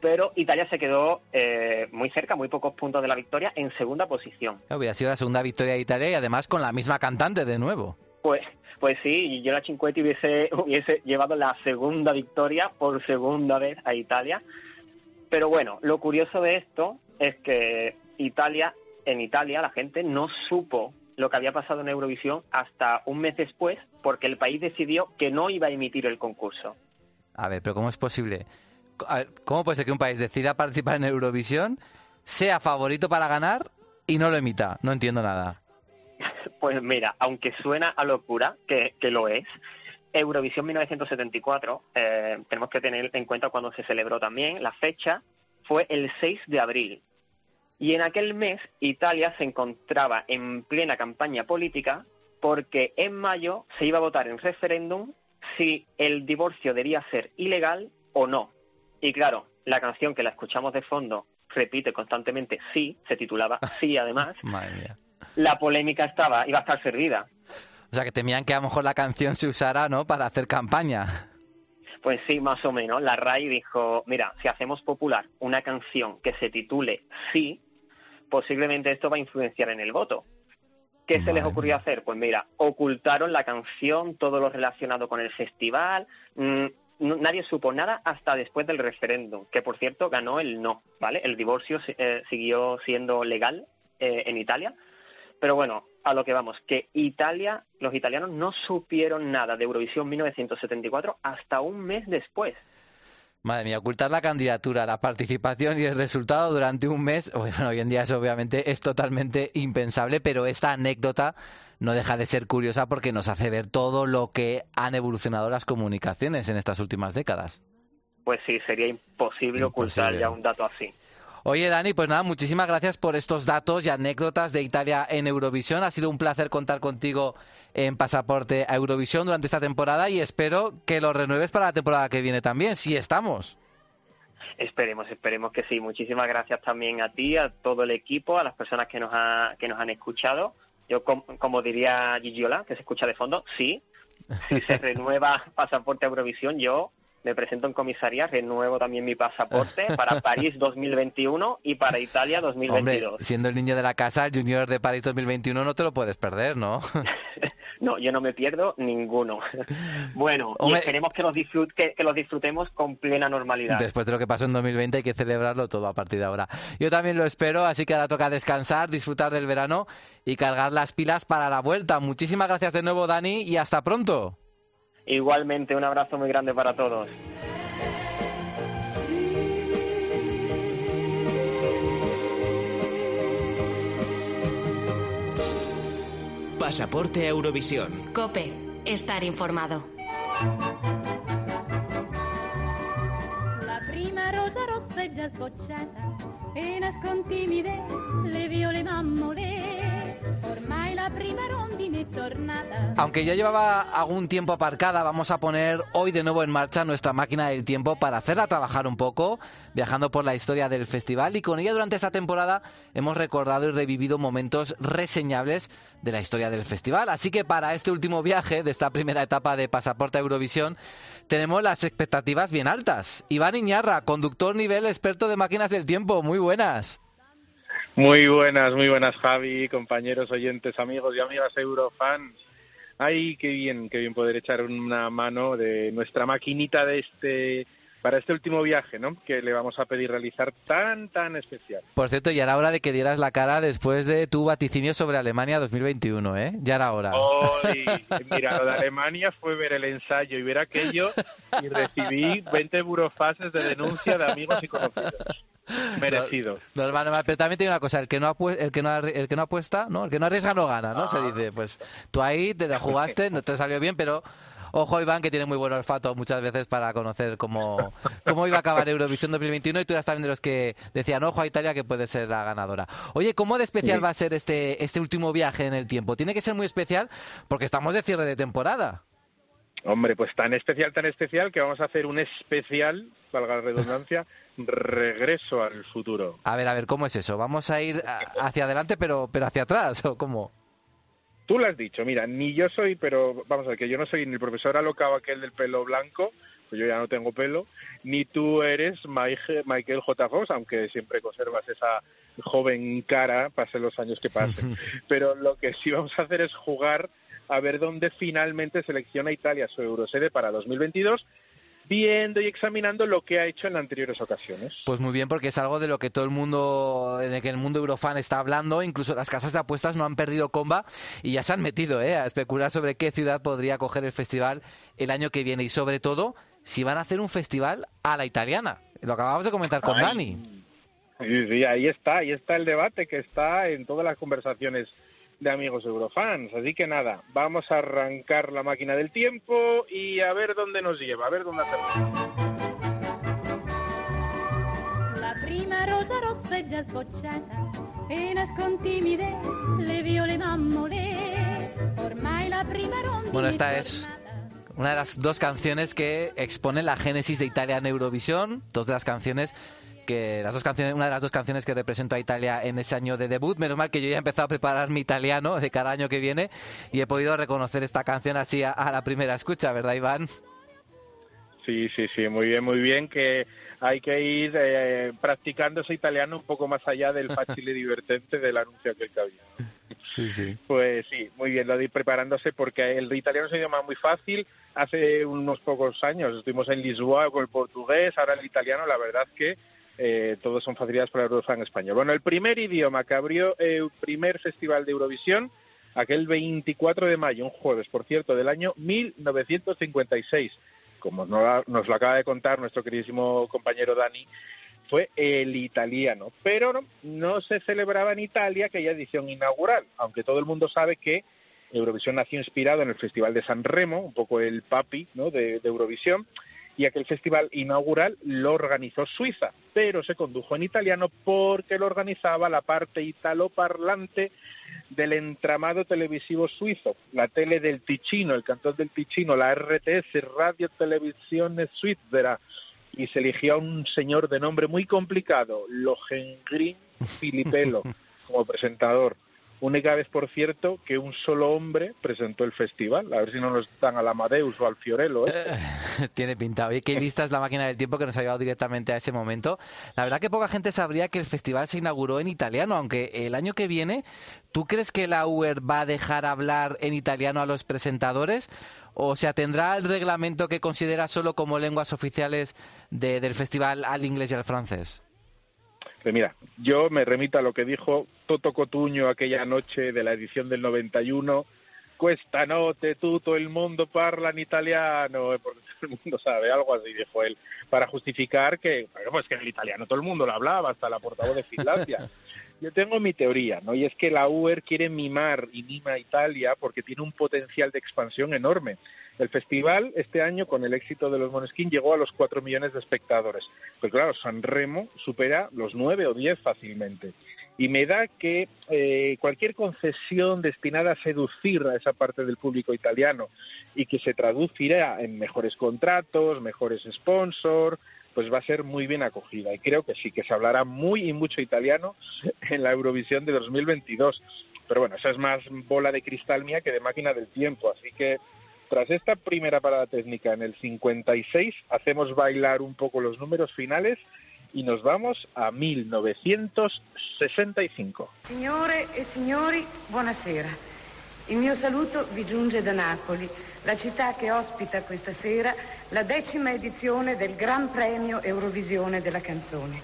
pero Italia se quedó eh, muy cerca, muy pocos puntos de la victoria, en segunda posición. Hubiera sido la segunda victoria de Italia y además con la misma cantante de nuevo. Pues, pues sí, y yo la Cinquetti hubiese, hubiese llevado la segunda victoria por segunda vez a Italia. Pero bueno, lo curioso de esto es que Italia, en Italia la gente no supo lo que había pasado en Eurovisión hasta un mes después, porque el país decidió que no iba a emitir el concurso. A ver, pero ¿cómo es posible? ¿Cómo puede ser que un país decida participar en Eurovisión, sea favorito para ganar y no lo emita? No entiendo nada. Pues mira, aunque suena a locura, que, que lo es, Eurovisión 1974, eh, tenemos que tener en cuenta cuando se celebró también, la fecha fue el 6 de abril. Y en aquel mes Italia se encontraba en plena campaña política porque en mayo se iba a votar en referéndum si el divorcio debía ser ilegal o no. Y claro, la canción que la escuchamos de fondo repite constantemente sí, se titulaba sí además, Madre mía. la polémica estaba, iba a estar servida. O sea, que temían que a lo mejor la canción se usara, ¿no? Para hacer campaña. Pues sí, más o menos. La RAI dijo, mira, si hacemos popular una canción que se titule Sí, posiblemente esto va a influenciar en el voto. ¿Qué se les ocurrió hacer? Pues mira, ocultaron la canción, todo lo relacionado con el festival. mm, no- nadie supo nada hasta después del referéndum, que por cierto ganó el no, ¿vale? El divorcio eh, siguió siendo legal eh, en Italia. Pero bueno, a lo que vamos, que Italia, los italianos no supieron nada de Eurovisión 1974 hasta un mes después. Madre mía, ocultar la candidatura, la participación y el resultado durante un mes, bueno, hoy en día eso obviamente es totalmente impensable, pero esta anécdota no deja de ser curiosa porque nos hace ver todo lo que han evolucionado las comunicaciones en estas últimas décadas. Pues sí, sería imposible, ocultar ya un dato así. Oye, Dani, pues nada, muchísimas gracias por estos datos y anécdotas de Italia en Eurovisión. Ha sido un placer contar contigo en Pasaporte a Eurovisión durante esta temporada y espero que lo renueves para la temporada que viene también, si estamos. Esperemos, esperemos que sí. Muchísimas gracias también a ti, a todo el equipo, a las personas que nos, ha- que nos han escuchado. Yo, com- como diría Gigiola, que se escucha de fondo, sí. Si se renueva pasaporte a Eurovisión, yo me presento en comisaría, renuevo también mi pasaporte para París 2021 y para Italia Hombre, 2022. siendo el niño de la casa, el Junior de París 2021 no te lo puedes perder, ¿no? No, yo no me pierdo ninguno. Bueno, y esperemos que los, que los disfrutemos con plena normalidad. Después de lo que pasó en 2020 hay que celebrarlo todo a partir de ahora. Yo también lo espero, así que ahora toca descansar, disfrutar del verano y cargar las pilas para la vuelta. Muchísimas gracias de nuevo, Dani, y hasta pronto. Igualmente, un abrazo muy grande para todos. Pasaporte a Eurovisión. Cope, estar informado. La prima rosa rossa è già sbocciata e nascon timide le viole mammole. Aunque ya llevaba algún tiempo aparcada, vamos a poner hoy de nuevo en marcha nuestra máquina del tiempo para hacerla trabajar un poco, viajando por la historia del festival y con ella durante esta temporada hemos recordado y revivido momentos reseñables de la historia del festival. Así que para este último viaje de esta primera etapa de Pasaporte a Eurovisión tenemos las expectativas bien altas. Iván Iñarra, conductor nivel experto de máquinas del tiempo, muy buenas. Muy buenas, muy buenas Javi, compañeros, oyentes, amigos y amigas Eurofans. Ay, qué bien, qué bien poder echar una mano de nuestra maquinita de este para este último viaje, ¿no? Que le vamos a pedir realizar tan tan especial. Por cierto, ya era hora de que dieras la cara después de tu vaticinio sobre Alemania 2021, ¿eh? Ya era hora. Hoy, mira, lo de Alemania fue ver el ensayo y ver aquello y recibí 20 burofases de denuncia de amigos y conocidos. Merecido. Normal, normal, pero también tiene una cosa, el que no apue- el que no el que no apuesta, ¿no? El que no arriesga no gana, ¿no? Se dice, pues tú ahí te la jugaste, no te salió bien, pero ojo Iván que tiene muy buen olfato muchas veces para conocer cómo, cómo iba a acabar Eurovisión 2021 y tú eras también de los que decían, ojo a Italia que puede ser la ganadora. Oye, ¿cómo de especial Sí. va a ser este este último viaje en el tiempo? Tiene que ser muy especial porque estamos de cierre de temporada. Hombre, pues tan especial, tan especial que vamos a hacer un especial, valga la redundancia, regreso al futuro. A ver, a ver, ¿cómo es eso? ¿Vamos a ir hacia adelante pero, pero hacia atrás o cómo? Tú lo has dicho, mira, ni yo soy, pero vamos a ver, que yo no soy ni el profesor alocado aquel del pelo blanco, pues yo ya no tengo pelo, ni tú eres Michael J. Fox, aunque siempre conservas esa joven cara, pasen los años que pasen. Pero lo que sí vamos a hacer es jugar a ver dónde finalmente selecciona Italia su Eurosede para 2022, viendo y examinando lo que ha hecho en anteriores ocasiones. Pues muy bien, porque es algo de lo que todo el mundo, de que el mundo eurofan está hablando, incluso las casas de apuestas no han perdido comba y ya se han metido ¿eh? a especular sobre qué ciudad podría coger el festival el año que viene y sobre todo si van a hacer un festival a la italiana. Lo acabamos de comentar con Ay. Dani. Sí, sí, ahí está, ahí está el debate que está en todas las conversaciones de amigos eurofans. Así que nada, vamos a arrancar la máquina del tiempo y a ver dónde nos lleva, a ver dónde hacemos. La prima rosa rossa è già sbocciata e nascon timide le viole mammole. Ormai la prima rondine Bueno, esta es una de las dos canciones que exponen la génesis de Italia en Eurovisión, dos de las canciones que las dos canciones, una de las dos canciones que representó a Italia en ese año de debut. Menos mal que yo ya he empezado a preparar mi italiano de cada año que viene y he podido reconocer esta canción así a, a la primera escucha, ¿verdad, Iván? Sí, sí, sí, muy bien, muy bien, que hay que ir eh, practicando ese italiano un poco más allá del facile divertente del anuncio que había. Sí, sí. Pues sí, muy bien, lo de ir preparándose porque el italiano es un idioma muy fácil. Hace unos pocos años estuvimos en Lisboa con el portugués, ahora el italiano, la verdad que eh, todos son facilidades para el Eurofan español. Bueno, el primer idioma que abrió el primer festival de Eurovisión, aquel 24 de mayo, un jueves, por cierto, del año 1956, como nos lo acaba de contar nuestro queridísimo compañero Dani, fue el italiano. Pero no, no se celebraba en Italia aquella edición inaugural, aunque todo el mundo sabe que Eurovisión nació inspirado en el Festival de San Remo, un poco el papi ¿no? de, de Eurovisión, y aquel festival inaugural lo organizó Suiza, pero se condujo en italiano porque lo organizaba la parte italoparlante del entramado televisivo suizo, la tele del Ticino, el cantón del Ticino, la RTS, Radio Televisione Svizzera, y se eligió a un señor de nombre muy complicado, Lohengrin Filipello, como presentador. Única vez, por cierto, que un solo hombre presentó el festival. A ver si no nos dan al Amadeus o al Fiorello. ¿eh? Tiene pinta. Oye, qué lista es la máquina del tiempo que nos ha llevado directamente a ese momento. La verdad que poca gente sabría que el festival se inauguró en italiano, aunque el año que viene, ¿tú crees que la UER va a dejar hablar en italiano a los presentadores? ¿O se atendrá el reglamento que considera solo como lenguas oficiales de- del festival al inglés y al francés? Pues mira, yo me remito a lo que dijo Toto Cotuño aquella noche de la edición del 91. Questa notte tutto il mondo parla en italiano, eh, porque todo el mundo sabe, algo así dijo él, para justificar que, pues que el italiano todo el mundo lo hablaba, hasta la portavoz de Finlandia. Yo tengo mi teoría, ¿no? Y es que la UER quiere mimar y mima a Italia porque tiene un potencial de expansión enorme. El festival este año, con el éxito de los Moneskin, llegó a los 4 millones de espectadores. Pero claro, San Remo supera los 9 o 10 fácilmente. Y me da que eh, cualquier concesión destinada a seducir a esa parte del público italiano y que se traducirá en mejores contratos, mejores sponsors, pues va a ser muy bien acogida. Y creo que sí, que se hablará muy y mucho italiano en la Eurovisión de 2022. Pero bueno, esa es más bola de cristal mía que de máquina del tiempo. Así que tras esta primera parada técnica en el 56, hacemos bailar un poco los números finales y nos vamos a 1965. Signore e signori, buonasera. Il mio saluto vi giunge da Napoli, la città che ospita questa sera la decima edizione del Gran Premio Eurovisione della canzone.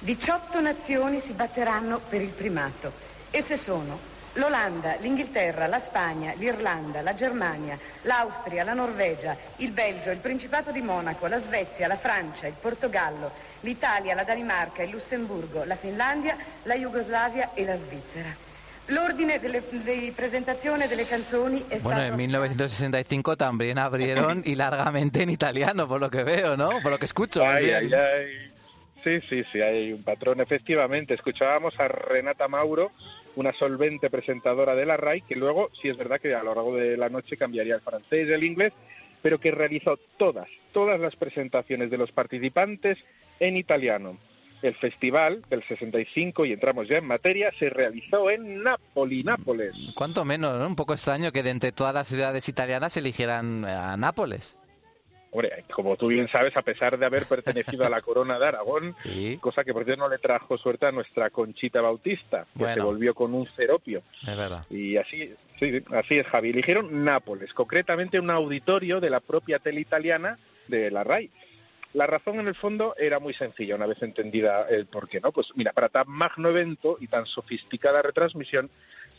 18 nazioni si batteranno per il primato. Esse sono l'Olanda, l'Inghilterra, la Spagna, l'Irlanda, la Germania, l'Austria, la Norvegia, il Belgio, il Principato di Monaco, la Svezia, la Francia, il Portogallo, l'Italia, la Danimarca, il Lussemburgo, la Finlandia, la Jugoslavia e la Svizzera. L'ordine delle, di presentazione delle canzoni è Bueno, stato... en 1965 también abrieron y largamente en italiano, por lo que veo, ¿no? Por lo que escucho. Ay, bien. ay, ay. Sí, sí, sí, hay un patrón. Efectivamente, escuchábamos a Renata Mauro, una solvente presentadora de la RAI, que luego, sí es verdad que a lo largo de la noche cambiaría el francés el inglés, pero que realizó todas, todas las presentaciones de los participantes en italiano. El festival del 65, y entramos ya en materia, se realizó en Nápoli, Nápoles. Cuanto menos, ¿no? Un poco extraño que de entre todas las ciudades italianas eligieran a Nápoles. Hombre, como tú bien sabes, a pesar de haber pertenecido a la corona de Aragón, cosa que por cierto no le trajo suerte a nuestra Conchita Bautista, que Bueno. se volvió con un ceropio. Es verdad. Y así, sí, sí, así es, Javi. Eligieron Nápoles, concretamente un auditorio de la propia tele italiana de la RAI. La razón, en el fondo, era muy sencilla, una vez entendida el por qué, ¿no? Pues mira, para tan magno evento y tan sofisticada retransmisión,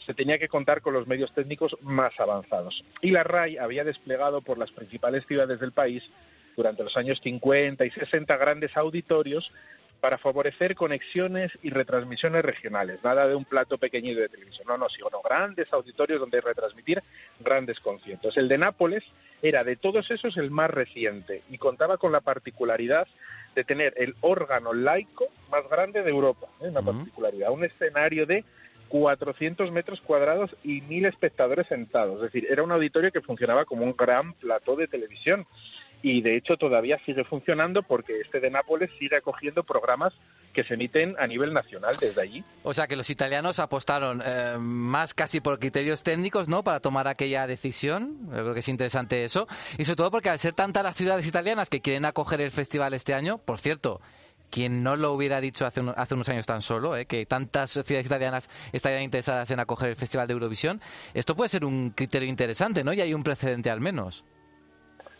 se tenía que contar con los medios técnicos más avanzados. Y la RAI había desplegado por las principales ciudades del país durante los años 50 y 60 grandes auditorios para favorecer conexiones y retransmisiones regionales. Nada de un plato pequeñito de televisión, no, no, sino grandes auditorios donde retransmitir grandes conciertos. El de Nápoles era de todos esos el más reciente y contaba con la particularidad de tener el órgano laico más grande de Europa, ¿eh? una particularidad, un escenario de 400 metros cuadrados y mil espectadores sentados. Es decir, era un auditorio que funcionaba como un gran plató de televisión y de hecho todavía sigue funcionando porque este de Nápoles sigue acogiendo programas que se emiten a nivel nacional desde allí. O sea que los italianos apostaron eh, más casi por criterios técnicos, ¿no? Para tomar aquella decisión. Yo creo que es interesante eso. Y sobre todo porque al ser tantas las ciudades italianas que quieren acoger el festival este año, por cierto, quien no lo hubiera dicho hace, un- hace unos años tan solo, ¿eh? que tantas ciudades italianas estarían interesadas en acoger el festival de Eurovisión, esto puede ser un criterio interesante, ¿no? Y hay un precedente al menos.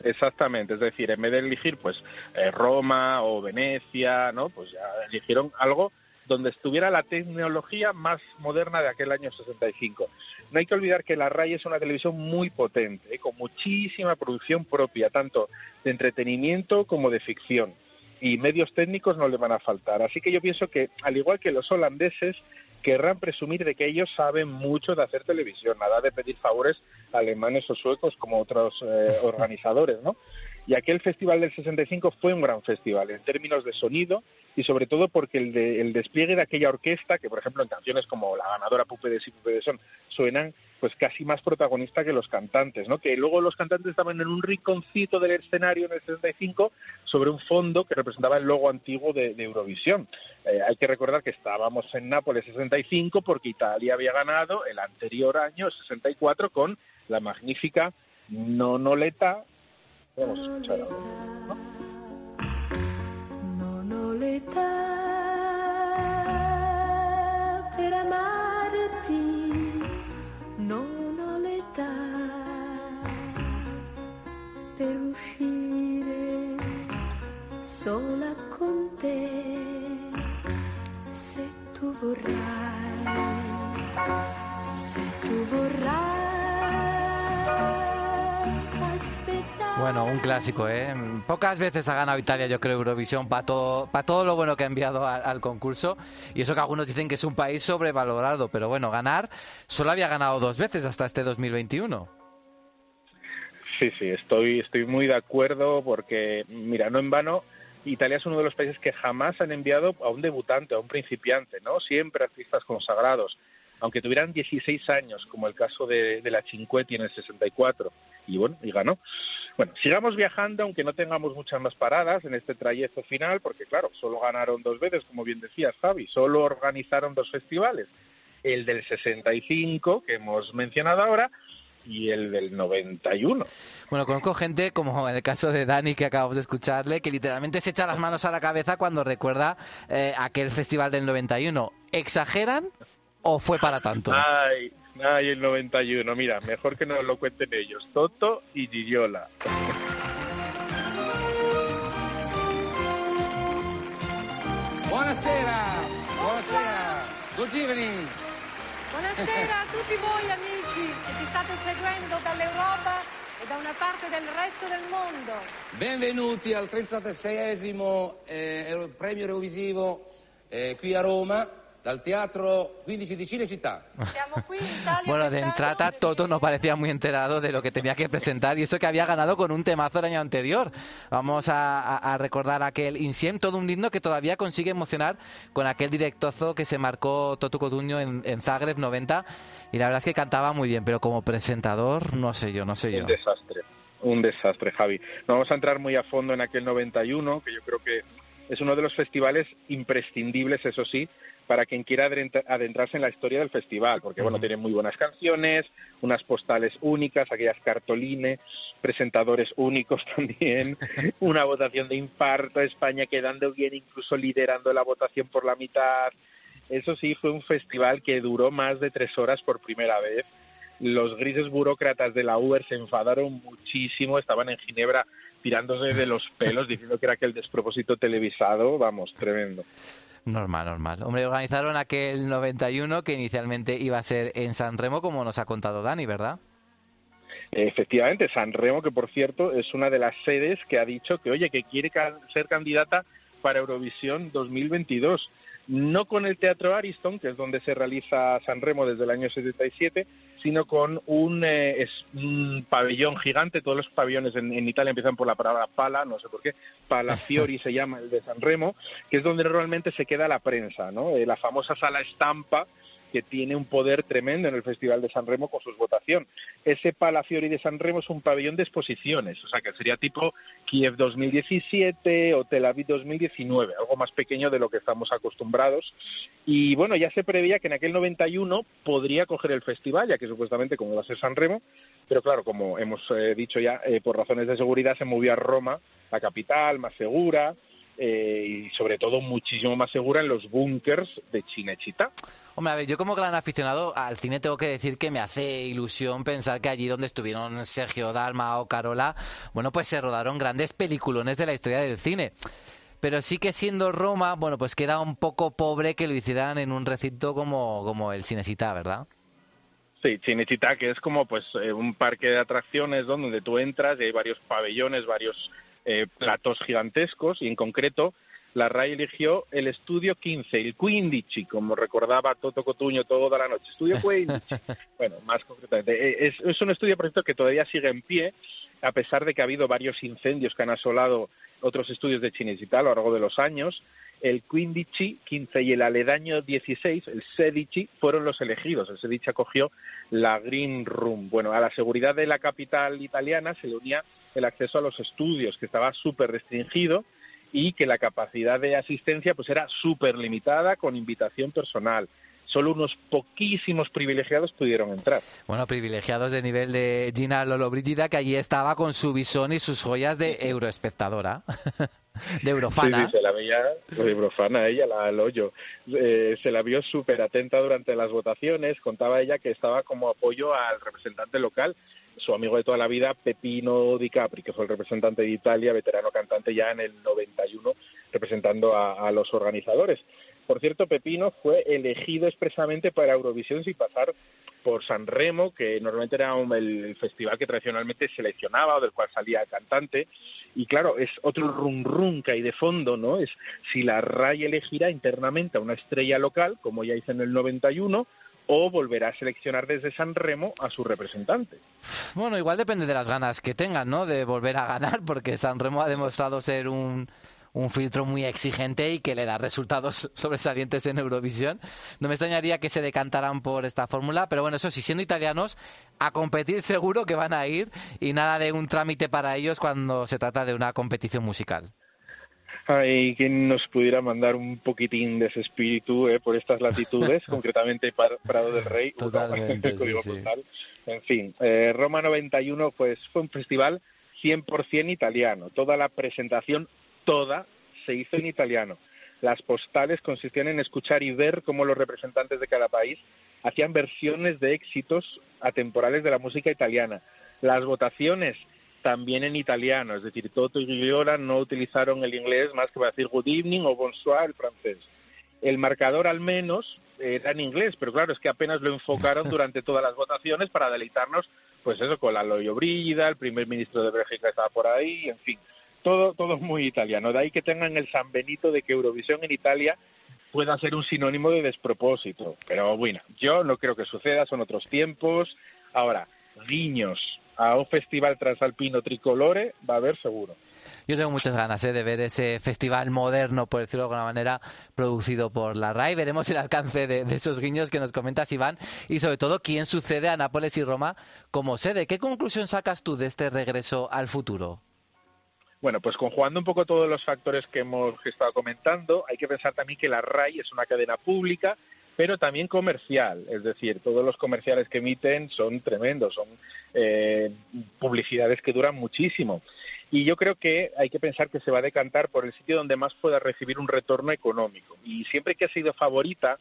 Exactamente, es decir, en vez de elegir pues eh, Roma o Venecia, ¿no? Pues ya eligieron algo donde estuviera la tecnología más moderna de aquel año 65. No hay que olvidar que la RAI es una televisión muy potente, ¿eh? con muchísima producción propia, tanto de entretenimiento como de ficción. Y medios técnicos no le van a faltar. Así que yo pienso que, al igual que los holandeses, querrán presumir de que ellos saben mucho de hacer televisión, nada de pedir favores a alemanes o suecos como otros eh, organizadores, ¿no? Y aquel festival del 65 fue un gran festival en términos de sonido y sobre todo porque el, de- el despliegue de aquella orquesta, que por ejemplo en canciones como La ganadora Pupe de Si Pupe de Son suenan pues casi más protagonista que los cantantes, ¿no? Que luego los cantantes estaban en un rinconcito del escenario en el 65 sobre un fondo que representaba el logo antiguo de, de Eurovisión. Eh, hay que recordar que estábamos en Nápoles 65 porque Italia había ganado el anterior año 64 con la magnífica Nonoleta. Vamos a escuchar ahora. Non ho l'età per amarti, non ho l'età per uscire sola con te, se tu vorrai, se tu vorrai Bueno, un clásico, ¿eh? Pocas veces ha ganado Italia, yo creo, Eurovisión para todo, todo lo bueno que ha enviado al, al concurso. Y eso que algunos dicen que es un país sobrevalorado, pero bueno, ganar solo había ganado dos veces hasta este 2021. Sí, sí, estoy, estoy muy de acuerdo porque, mira, no en vano, Italia es uno de los países que jamás han enviado a un debutante, a un principiante, ¿no? Siempre artistas consagrados, aunque tuvieran 16 años, como el caso de, de la Cinquetti en el 64. Y bueno, y ganó. Bueno, sigamos viajando, aunque no tengamos muchas más paradas en este trayecto final, porque claro, solo ganaron dos veces, como bien decías, Javi, solo organizaron dos festivales. El del 65, que hemos mencionado ahora, y el del 91. Bueno, conozco gente, como en el caso de Dani que acabamos de escucharle, que literalmente se echa las manos a la cabeza cuando recuerda eh, aquel festival del 91. ¿Exageran o fue para tanto? Ay, ay, el 91. Mira, mejor que nos lo cuenten ellos. Toto y Gigiola. Buonasera, buonasera, good evening. Buonasera a tutti voi amici che ci state seguendo dall'Europa e da una parte del resto del mondo. Benvenuti al 36esimo eh, premio Eurovisivo eh, qui a Roma dal Teatro 15 di Cinecittà. Bueno, de entrada Toto no parecía muy enterado de lo que tenía que presentar y eso que había ganado con un temazo el año anterior. Vamos a, a- a recordar aquel Insiem, todo un himno que todavía consigue emocionar con aquel directozo que se marcó Toto Cotuño en, en Zagreb 90 y la verdad es que cantaba muy bien, pero como presentador no sé yo, no sé yo. Un desastre. un desastre, Javi. No vamos a entrar muy a fondo en aquel 91, que yo creo que es uno de los festivales imprescindibles, eso sí, para quien quiera adentrarse en la historia del festival, porque bueno, tiene muy buenas canciones, unas postales únicas, aquellas cartolines, presentadores únicos también, una votación de infarto, España quedando bien, incluso liderando la votación por la mitad. Eso sí, fue un festival que duró más de tres horas por primera vez. Los grises burócratas de la Uber se enfadaron muchísimo, estaban en Ginebra tirándose de los pelos, diciendo que era aquel despropósito televisado, vamos, tremendo. Normal, normal. Hombre, organizaron aquel 91 que inicialmente iba a ser en San Remo, como nos ha contado Dani, ¿verdad? Efectivamente, San Remo, que por cierto es una de las sedes que ha dicho que, oye, que quiere ser candidata para Eurovisión 2022. No con el Teatro Ariston, que es donde se realiza San Remo desde el año 77, sino con un, eh, es- un pabellón gigante. Todos los pabellones en, en Italia empiezan por la palabra pala, no sé por qué. Palafiori se llama el de San Remo, que es donde normalmente se queda la prensa, ¿no? Eh, la famosa sala estampa que tiene un poder tremendo en el Festival de San Remo con sus votación. Ese Palafiori de San Remo es un pabellón de exposiciones, o sea que sería tipo Kiev 2017 o Tel Aviv 2019, algo más pequeño de lo que estamos acostumbrados. Y bueno, ya se preveía que en aquel 91 podría coger el festival, ya que supuestamente como va a ser San Remo, pero claro, como hemos eh, dicho ya, eh, por razones de seguridad se movió a Roma, la capital, más segura, eh, y sobre todo muchísimo más segura en los búnkers de Chinechita. Hombre, a ver, yo como gran aficionado al cine tengo que decir que me hace ilusión pensar que allí donde estuvieron Sergio Dalma o Carola, bueno, pues se rodaron grandes peliculones de la historia del cine. Pero sí que siendo Roma, bueno, pues queda un poco pobre que lo hicieran en un recinto como, como el Cinesita, ¿verdad? Sí, Cinecittà, que es como pues eh, un parque de atracciones donde tú entras y hay varios pabellones, varios eh, platos gigantescos y en concreto la RAI eligió el estudio 15, el 15, como recordaba Toto Cotuño toda la noche. Estudio 15. bueno, más concretamente. eh, Es, es un estudio, por cierto, que todavía sigue en pie, a pesar de que ha habido varios incendios que han asolado otros estudios de Cinecittà a lo largo de los años. El 15, 15 y el aledaño 16, el 16, fueron los elegidos. El 16 acogió la Green Room. Bueno, a la seguridad de la capital italiana se le unía el acceso a los estudios, que estaba súper restringido y que la capacidad de asistencia pues era súper limitada con invitación personal. Solo unos poquísimos privilegiados pudieron entrar. Bueno, privilegiados de nivel de Gina Lollobrigida, que allí estaba con su bisón y sus joyas de euroespectadora, de eurofana. Sí, sí, se la veía de Eurofana, ella, la al hoyo. Eh, se la vio súper atenta durante las votaciones. Contaba ella que estaba como apoyo al representante local, su amigo de toda la vida, Pepino Di Capri, que fue el representante de Italia, veterano cantante ya en el 91, representando a, a los organizadores. Por cierto, Pepino fue elegido expresamente para Eurovisión sin pasar por San Remo, que normalmente era un- el, festival que tradicionalmente seleccionaba o del cual salía el cantante. Y claro, es otro rum rum que hay de fondo, ¿no? Es si la RAI elegirá internamente a una estrella local, como ya hizo en el 91, o volverá a seleccionar desde San Remo a su representante. Bueno, igual depende de las ganas que tengan, ¿no? De volver a ganar, porque San Remo ha demostrado ser un, un filtro muy exigente y que le da resultados sobresalientes en Eurovisión. No me extrañaría que se decantaran por esta fórmula, pero bueno, eso sí, siendo italianos, a competir seguro que van a ir y nada de un trámite para ellos cuando se trata de una competición musical. Ay, quien nos pudiera mandar un poquitín de ese espíritu eh, por estas latitudes, concretamente Prado del Rey, Totalmente, sí, sí. En fin, eh, Roma 91 pues fue un festival 100% italiano. Toda la presentación, toda, se hizo en italiano. Las postales consistían en escuchar y ver cómo los representantes de cada país hacían versiones de éxitos atemporales de la música italiana. Las votaciones también en italiano, es decir, Toto y Gigliola no utilizaron el inglés más que para decir good evening o bonsoir el francés. El marcador al menos era en inglés, pero claro, es que apenas lo enfocaron durante todas las votaciones para deleitarnos, pues eso, con la Loyo Brígida, el primer ministro de Bélgica estaba por ahí, en fin, todo, todo muy italiano. De ahí que tengan el San Benito de que Eurovisión en Italia pueda ser un sinónimo de despropósito. Pero bueno, yo no creo que suceda, son otros tiempos. Ahora, guiños a un festival transalpino tricolore va a haber seguro. Yo tengo muchas ganas ¿eh? de ver ese festival moderno, por decirlo de alguna manera, producido por la RAI. Veremos el alcance de, de, esos guiños que nos comentas, Iván, y sobre todo quién sucede a Nápoles y Roma como sede. ¿Qué conclusión sacas tú de este regreso al futuro? Bueno, pues conjugando un poco todos los factores que hemos estado comentando, hay que pensar también que la RAI es una cadena pública pero también comercial, es decir, todos los comerciales que emiten son tremendos, son eh, publicidades que duran muchísimo. Y yo creo que hay que pensar que se va a decantar por el sitio donde más pueda recibir un retorno económico. Y siempre que ha sido favorita,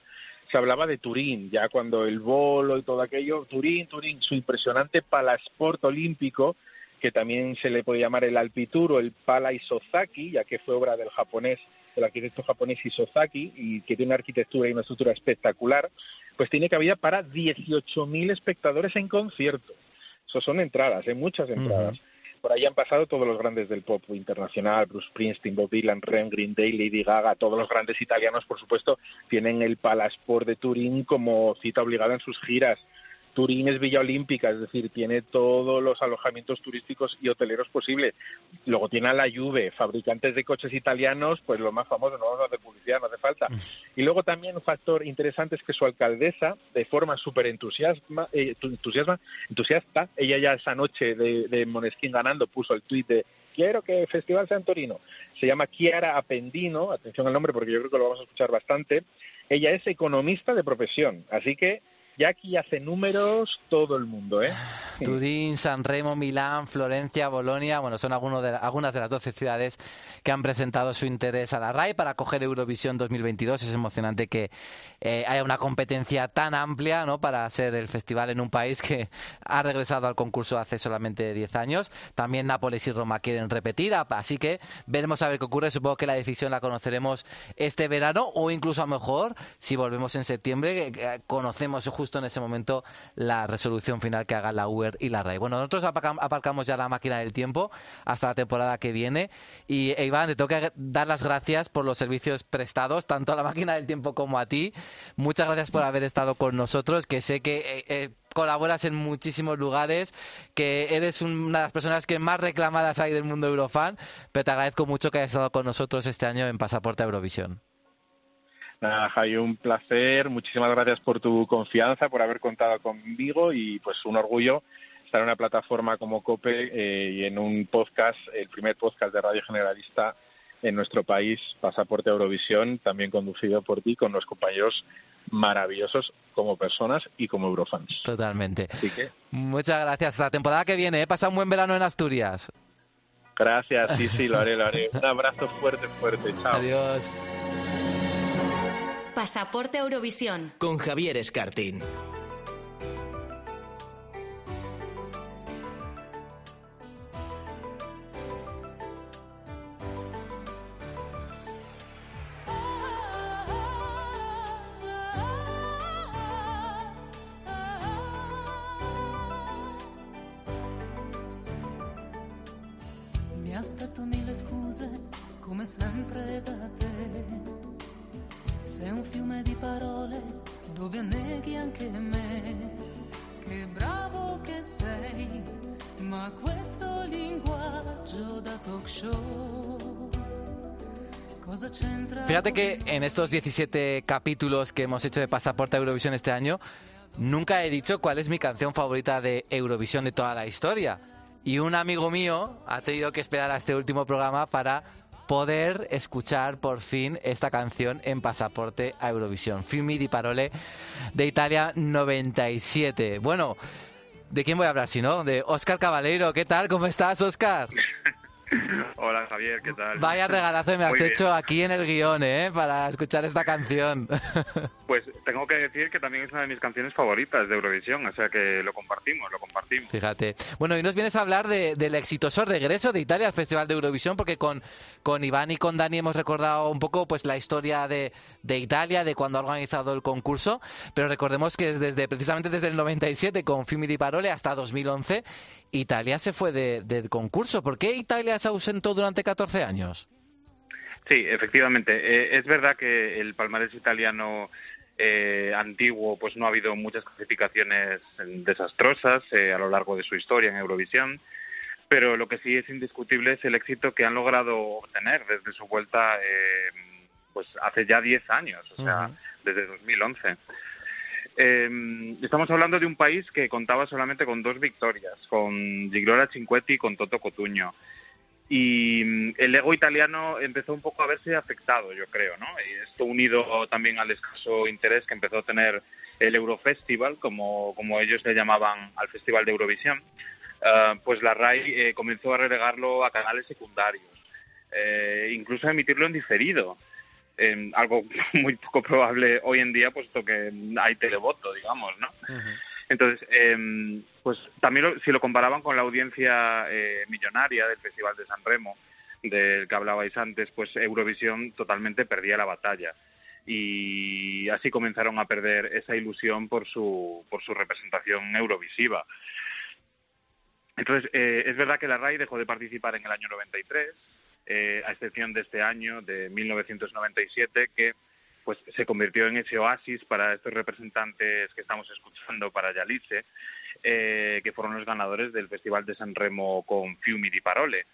se hablaba de Turín, ya cuando el bolo y todo aquello, Turín, Turín, su impresionante palasport olímpico, que también se le puede llamar el Alpitur o el Pala Isozaki, ya que fue obra del japonés del arquitecto japonés Isozaki y que tiene una arquitectura y una estructura espectacular, pues tiene cabida para 18.000 espectadores en concierto. Eso son entradas, hay muchas entradas. Por ahí han pasado todos los grandes del pop internacional, Bruce Springsteen, Bob Dylan, Rem, Green Day, Lady Gaga, todos los grandes italianos, por supuesto, tienen el Palasport de Turín como cita obligada en sus giras. Turín es Villa Olímpica, es decir, tiene todos los alojamientos turísticos y hoteleros posibles. Luego tiene a la Juve, fabricantes de coches italianos, pues lo más famoso, no vamos a hacer publicidad, no hace falta. Y luego también un factor interesante es que su alcaldesa, de forma súper entusiasma, eh, entusiasma, entusiasta, ella ya esa noche de, de ganando puso el tuit de quiero que el festival sea en Torino. Se llama Chiara Appendino, atención al nombre porque yo creo que lo vamos a escuchar bastante. Ella es economista de profesión, así que aquí hace números todo el mundo, ¿eh? Turín, San Remo, Milán, Florencia, Bolonia, bueno, son de, algunas de las 12 ciudades que han presentado su interés a la RAI para acoger Eurovisión 2022. Es emocionante que eh, haya una competencia tan amplia, ¿no? Para ser el festival en un país que ha regresado al concurso hace solamente 10 años. También Nápoles y Roma quieren repetir, así que veremos a ver qué ocurre. Supongo que la decisión la conoceremos este verano o incluso a lo mejor si volvemos en septiembre, eh, conocemos justo en ese momento la resolución final que haga la Y la RAI. Bueno, nosotros aparcamos ya la máquina del tiempo hasta la temporada que viene y e Iván, te tengo que dar las gracias por los servicios prestados, tanto a la máquina del tiempo como a ti. Muchas gracias por haber estado con nosotros, que sé que... Eh, eh, colaboras en muchísimos lugares, que eres una de las personas que más reclamadas hay del mundo Eurofan, pero te agradezco mucho que hayas estado con nosotros este año en Pasaporte Eurovisión. Nada, Javi, un placer. Muchísimas gracias por tu confianza, por haber contado conmigo y pues un orgullo estar en una plataforma como COPE eh, y en un podcast, el primer podcast de Radio Generalista en nuestro país, Pasaporte Eurovisión, también conducido por ti con los compañeros maravillosos como personas y como eurofans. Totalmente. Muchas gracias. Hasta la temporada que viene. ¿eh? Pasa un buen verano en Asturias. Gracias, sí, sí, lo haré, lo haré. Un abrazo fuerte, fuerte. Chao. Adiós. Pasaporte Eurovisión. Con Javier Escartín. Mi aspetto mille scuse, come sempre da te. Sei un fiume di parole dove anneghi anche me. Che bravo che sei, ma questo linguaggio da talk show. Cosa c'entra? Fíjate que en estos 17 capítulos que hemos hecho de Pasaporte a Eurovisión este año, nunca he dicho cuál es mi canción favorita de Eurovisión de toda la historia. Y un amigo mío ha tenido que esperar a este último programa para poder escuchar por fin esta canción en Pasaporte a Eurovisión. Fiumi di Parole de Italia 97. Bueno, ¿de quién voy a hablar si no? De Oscar Caballero. ¿Qué tal? ¿Cómo estás, Oscar? Hola Javier, ¿qué tal? Vaya regalazo me has Muy bien. hecho aquí en el guion, ¿eh? Para escuchar esta canción. Pues tengo que decir que también es una de mis canciones favoritas de Eurovisión, o sea que lo compartimos, lo compartimos. Fíjate. Bueno, y nos vienes a hablar de- del exitoso regreso de Italia al Festival de Eurovisión, porque con, con Iván y con Dani hemos recordado un poco pues la historia de, de Italia, de cuando ha organizado el concurso, pero recordemos que es desde precisamente desde el 97 con Fiumi di Parole hasta 2011, Italia se fue de- del concurso. ¿Por qué Italia se ausentó durante 14 años? Sí, efectivamente. Eh, es verdad que el palmarés italiano eh, antiguo, pues no ha habido muchas clasificaciones desastrosas eh, a lo largo de su historia en Eurovisión, pero lo que sí es indiscutible es el éxito que han logrado obtener desde su vuelta, eh, pues hace ya 10 años, o sea, desde 2011. Eh, estamos hablando de un país que contaba solamente con dos victorias, con Gigliola Cinquetti y con Toto Cotuño. Y mm, el ego italiano empezó un poco a verse afectado, yo creo, ¿no? Y esto unido también al escaso interés que empezó a tener el Eurofestival, como, como ellos le llamaban al Festival de Eurovisión, eh, pues la RAI eh, comenzó a relegarlo a canales secundarios, eh, incluso a emitirlo en diferido. Algo muy poco probable hoy en día, puesto que hay televoto, digamos, ¿no? Entonces, eh, pues también lo- si lo comparaban con la audiencia eh, millonaria del Festival de San Remo, del que hablabais antes, pues Eurovisión totalmente perdía la batalla. Y así comenzaron a perder esa ilusión por su, por su representación eurovisiva. Entonces, eh, es verdad que la RAI dejó de participar en el año 93, eh, a excepción de este año, de 1997, que pues se convirtió en ese oasis para estos representantes que estamos escuchando, para Yalice, eh, que fueron los ganadores del Festival de San Remo con Fiumi di Parole.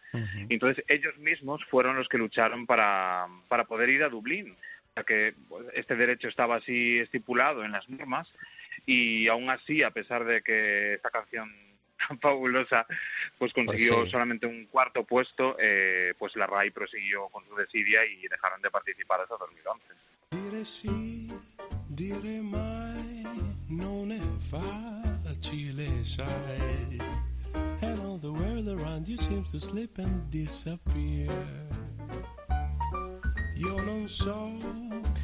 Entonces ellos mismos fueron los que lucharon para, para poder ir a Dublín, ya que pues, este derecho estaba así estipulado en las normas y aún así, a pesar de que esta canción tan fabulosa pues consiguió sí. solamente un cuarto puesto, eh, pues la RAI prosiguió con su desidia y dejaron de participar hasta 2011. Dire sì, dire mai, non è facile, sai. And all the world around you seems to slip and disappear. Io non so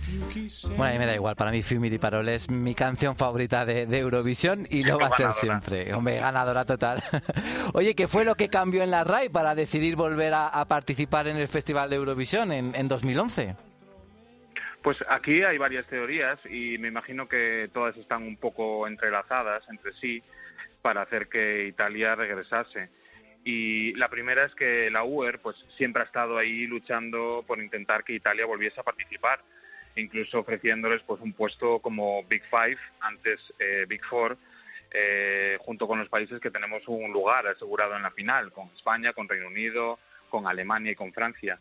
più chi sei. Bueno, a mí me da igual, para mí Fiumi di Parole es mi canción favorita de, de Eurovisión y lo va a ser siempre. Hombre, ganadora total. Oye, ¿qué fue lo que cambió en la RAI para decidir volver a, a participar en el Festival de Eurovisión en, en 2011? Pues aquí hay varias teorías y me imagino que todas están un poco entrelazadas entre sí para hacer que Italia regresase. Y la primera es que la UER pues siempre ha estado ahí luchando por intentar que Italia volviese a participar, incluso ofreciéndoles pues un puesto como Big Five, antes eh, Big Four, eh, junto con los países que tenemos un lugar asegurado en la final, con España, con Reino Unido, con Alemania y con Francia.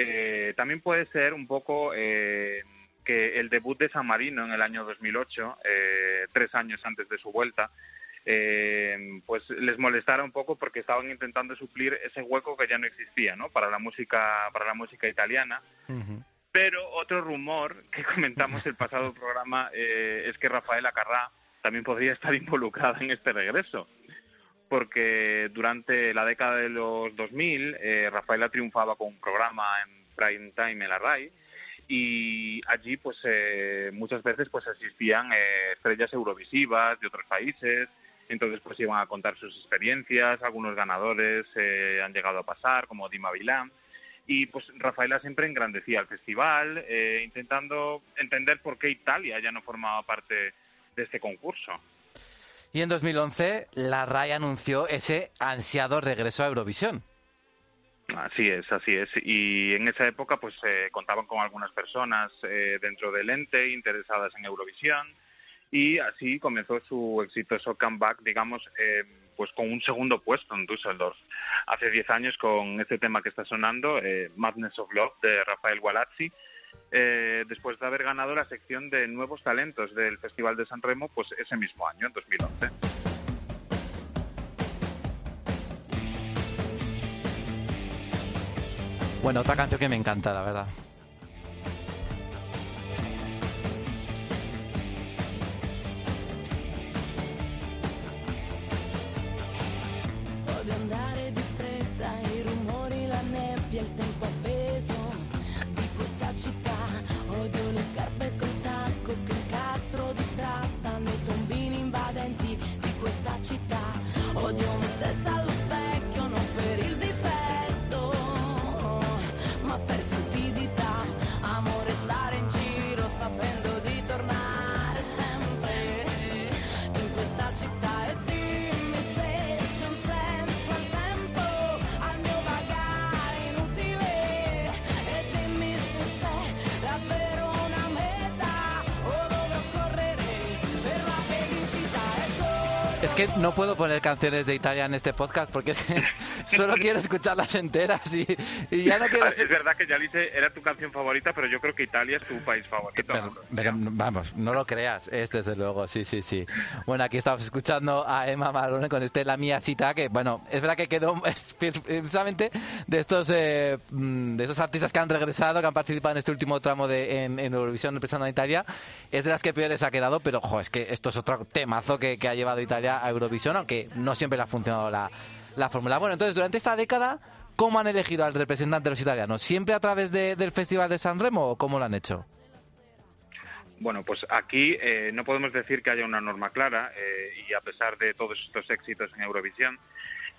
Eh, también puede ser un poco eh, que el debut de San Marino en el año 2008, eh, tres años antes de su vuelta, eh, pues les molestara un poco porque estaban intentando suplir ese hueco que ya no existía, ¿no? Para la música, para la música italiana. Pero otro rumor que comentamos el pasado programa eh, es que Rafaela Carrà también podría estar involucrada en este regreso. Porque durante la década de los 2000, eh, Rafaela triunfaba con un programa en prime time en la RAI y allí pues eh, muchas veces pues asistían eh, estrellas eurovisivas de otros países. Entonces pues iban a contar sus experiencias. Algunos ganadores eh, han llegado a pasar como Dima Vilán. Y pues Rafaela siempre engrandecía el festival eh, intentando entender por qué Italia ya no formaba parte de este concurso Y en 2011 la RAI anunció ese ansiado regreso a Eurovisión. Así es, así es. Y en esa época, pues eh, contaban con algunas personas eh, dentro del ente interesadas en Eurovisión y así comenzó su exitoso comeback, digamos, eh, pues con un segundo puesto en Düsseldorf. Hace 10 años con este tema que está sonando, eh, Madness of Love de Rafael Gualazzi, eh, después de haber ganado la sección de nuevos talentos del Festival de San Remo, pues ese mismo año, en 2011. Bueno, otra canción que me encanta, la verdad. Odio andare di que no puedo poner canciones de Italia en este podcast porque solo quiero escucharlas enteras y, y ya no quiero... Es verdad que Yalice era tu canción favorita, pero yo creo que Italia es tu país favorito. Pero- pero, vamos, no lo creas, es desde luego, sí, sí, sí. Bueno, aquí estamos escuchando a Emma Marrone con este La Mía Cita, que bueno, es verdad que quedó precisamente de estos eh, mm, de estos artistas que han regresado, que han participado en este último tramo de en, en Eurovisión representando a Italia, es de las que peores ha quedado, pero jo, es que esto es otro temazo que, que ha llevado Italia Eurovisión, aunque no siempre le ha funcionado la, la fórmula. Bueno, entonces durante esta década, ¿cómo han elegido al representante de los italianos? ¿Siempre a través de- del Festival de San Remo o cómo lo han hecho? Bueno, pues aquí eh, no podemos decir que haya una norma clara eh, y a pesar de todos estos éxitos en Eurovisión,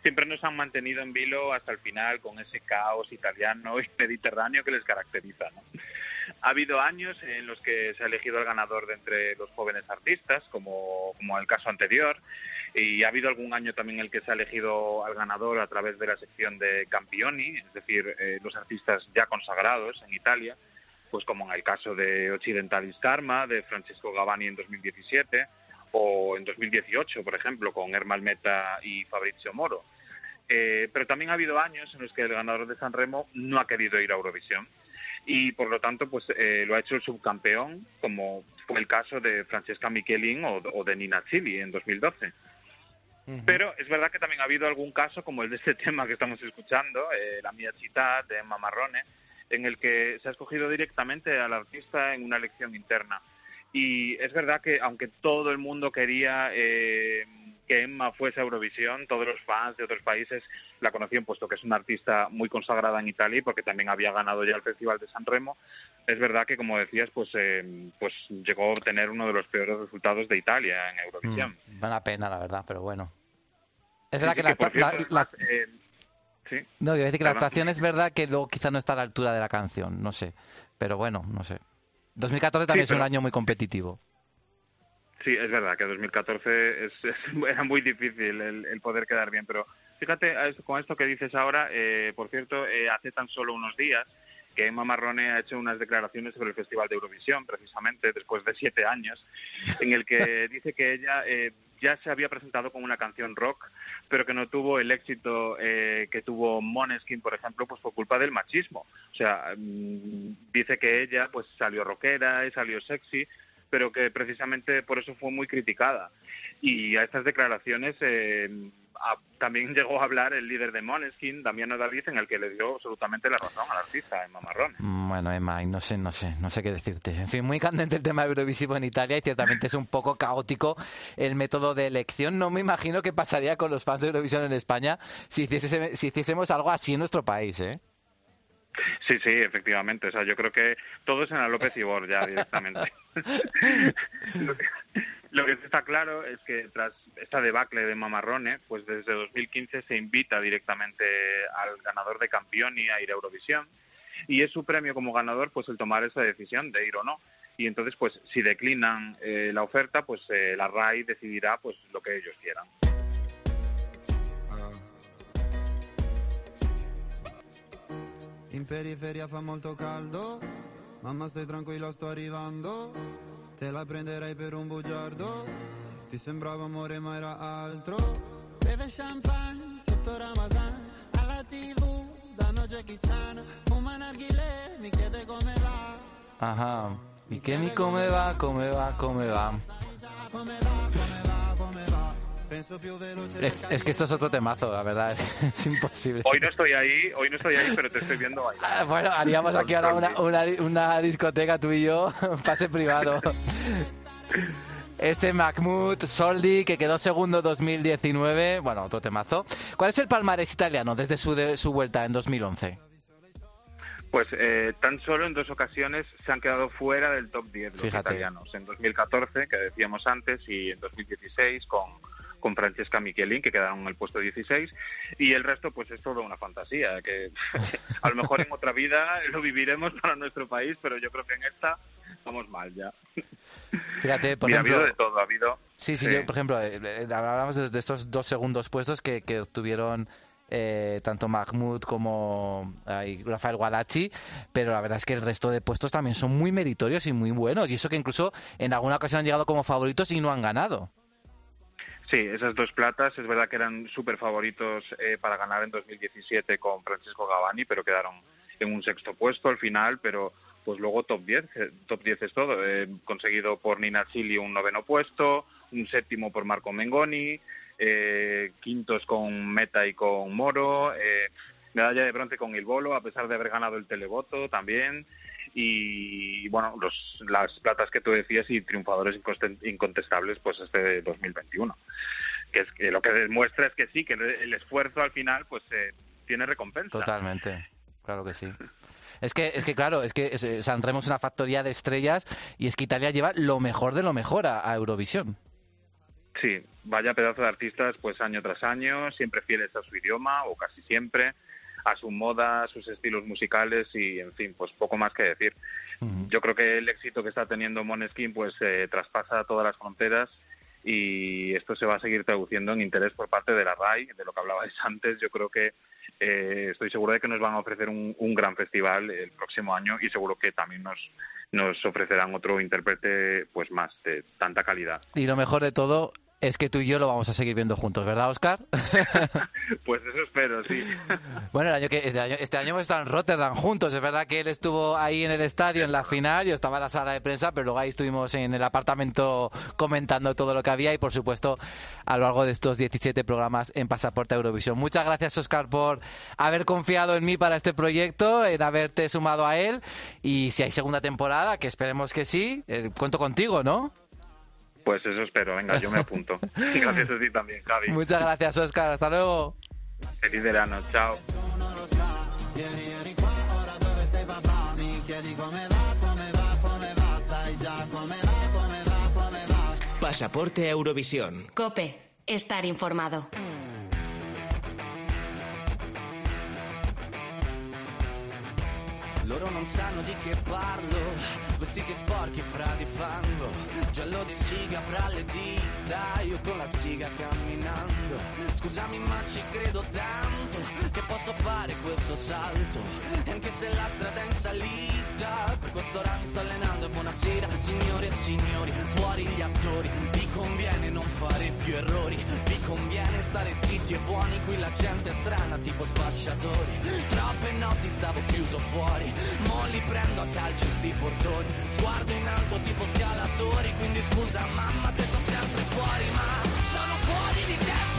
siempre nos han mantenido en vilo hasta el final con ese caos italiano y mediterráneo que les caracteriza. ¿no? Ha habido años en los que se ha elegido al ganador de entre los jóvenes artistas, como, como el caso anterior, y ha habido algún año también en el que se ha elegido al ganador a través de la sección de Campioni, es decir, eh, los artistas ya consagrados en Italia pues como en el caso de Occidentalis Karma, de Francesco Gavani en 2017, o en 2018, por ejemplo, con Ermal Meta y Fabrizio Moro. Eh, pero también ha habido años en los que el ganador de San Remo no ha querido ir a Eurovisión y por lo tanto pues eh, lo ha hecho el subcampeón, como fue el caso de Francesca Michelin o, o de Nina Chili en 2012. Pero es verdad que también ha habido algún caso, como el de este tema que estamos escuchando, eh, La Mia Città, de Emma Marrone, en el que se ha escogido directamente al artista en una elección interna. Y es verdad que aunque todo el mundo quería eh, que Emma fuese a Eurovisión, todos los fans de otros países la conocían, puesto que es una artista muy consagrada en Italia y porque también había ganado ya el Festival de San Remo. Es verdad que, como decías, pues, eh, pues llegó a obtener uno de los peores resultados de Italia en Eurovisión. Mm, una pena, la verdad, pero bueno. Es verdad sí, que la, cierto, la- además, eh, sí. no, decir que la actuación es verdad que luego quizá no está a la altura de la canción, no sé. Pero bueno, no sé. 2014 también Sí, es un pero- año muy competitivo. Sí, es verdad que 2014 es, es- era muy difícil el, el poder quedar bien, pero fíjate con esto que dices ahora, eh, por cierto, eh, hace tan solo unos días que Emma Marrone ha hecho unas declaraciones sobre el Festival de Eurovisión, precisamente después de siete años, en el que dice que ella eh, ya se había presentado con una canción rock, pero que no tuvo el éxito eh, que tuvo Måneskin, por ejemplo, pues por culpa del machismo. O sea, mm, dice que ella pues salió rockera y salió sexy, pero que precisamente por eso fue muy criticada. Y a estas declaraciones eh, a- también llegó a hablar el líder de Måneskin, Damiano David, en el que le dio absolutamente la razón al artista, Emma Marrone. Mm, Bueno, Emma, no sé, no sé, no sé qué decirte. En fin, muy candente el tema Eurovisivo en Italia y ciertamente es un poco caótico el método de elección. No me imagino qué pasaría con los fans de Eurovisión en España si hiciésemos, si hiciésemos algo así en nuestro país, ¿eh? Sí, sí, efectivamente. O sea, yo creo que todo es en la López Ibor ya directamente. lo, que, está claro es que tras esta debacle de Mamarrone, pues desde 2015 se invita directamente al ganador de Campioni a ir a Eurovisión y es su premio como ganador pues el tomar esa decisión de ir o no. Y entonces, pues si declinan eh, la oferta, pues eh, la RAI decidirá pues lo que ellos quieran. In periferia fa molto caldo, mamma stai tranquilla sto arrivando, te la prenderei per un bugiardo, ti sembrava amore ma era altro, beve champagne sotto Ramadan, alla tv danno Jackie Chan, fuma narghile, mi chiede come va, Ajá. ¿Y qué mi va, come va, come va? come va, come va, Es, es que esto es otro temazo, la verdad, es imposible. Hoy no estoy ahí, hoy no estoy ahí, pero te estoy viendo bailar. Ah, Bueno, haríamos aquí ahora una, una, una discoteca tú y yo, pase privado. Este Mahmoud Soldi, que quedó segundo 2019, bueno, otro temazo. ¿Cuál es el palmarés italiano desde su, de- su vuelta en 2011? Pues eh, tan solo en dos ocasiones se han quedado fuera del top 10 los Fíjate. italianos. En 2014, que decíamos antes, y en 2016 con, con Francesca Michelin, que quedaron en el puesto 16. Y el resto, pues es todo una fantasía, que a lo mejor en otra vida lo viviremos para nuestro país, pero yo creo que en esta estamos mal ya. Fíjate, por Mira, ha ejemplo... habido de todo, ha habido... Sí, sí, yo, por ejemplo, eh, eh, hablábamos de, de estos dos segundos puestos que, que obtuvieron eh, tanto Mahmoud como Rafael Gualachi, pero la verdad es que el resto de puestos también son muy meritorios y muy buenos, y eso que incluso en alguna ocasión han llegado como favoritos y no han ganado. Sí, esas dos platas es verdad que eran súper favoritos eh, para ganar en 2017 con Francesco Gavani, pero quedaron en un sexto puesto al final, pero pues luego top 10, eh, top 10 es todo. Eh, conseguido por Nina Chili un noveno puesto, un séptimo por Marco Mengoni, eh, quintos con Meta y con Moro, eh, medalla de bronce con Il Bolo, a pesar de haber ganado el televoto también. Y bueno, los, las platas que tú decías y triunfadores incontestables, pues este de 2021. Que, es, que lo que demuestra es que sí, que el, el esfuerzo al final pues eh, tiene recompensa. Totalmente, claro que sí. Es que, es que claro, es que eh, San Remo es una factoría de estrellas y es que Italia lleva lo mejor de lo mejor a, a Eurovisión. Sí, vaya pedazo de artistas, pues año tras año, siempre fieles a su idioma, o casi siempre, a su moda, a sus estilos musicales y, en fin, pues poco más que decir. Yo creo que el éxito que está teniendo Moneskin, pues eh, traspasa todas las fronteras y esto se va a seguir traduciendo en interés por parte de la RAI, de lo que hablabais antes. Yo creo que eh, estoy seguro de que nos van a ofrecer un, un gran festival el próximo año y seguro que también nos nos ofrecerán otro intérprete pues más de tanta calidad. Y lo mejor de todo es que tú y yo lo vamos a seguir viendo juntos, ¿verdad, Oscar? Pues eso espero, sí. Bueno, el año que, este, año, este año hemos estado en Rotterdam juntos. Es verdad que él estuvo ahí en el estadio, en la final, yo estaba en la sala de prensa, pero luego ahí estuvimos en el apartamento comentando todo lo que había y, por supuesto, a lo largo de estos 17 programas en Pasaporte Eurovisión. Muchas gracias, Oscar, por haber confiado en mí para este proyecto, en haberte sumado a él. Y si hay segunda temporada, que esperemos que sí, eh, cuento contigo, ¿no? Pues eso espero, venga, yo me apunto. Y gracias a ti también, Javi. Muchas gracias, Oscar. Hasta luego. Feliz verano, chao. Pasaporte a Eurovisión. Cope, estar informado. Loro non sanno di che parlo, vestiti sporchi fra di fango, giallo di siga fra le dita, io con la siga camminando. Scusami ma ci credo tanto che posso fare questo salto, e anche se la strada è in salita, per questo ora mi sto allenando. E buonasera signore e signori, fuori gli attori, vi conviene non fare più errori, vi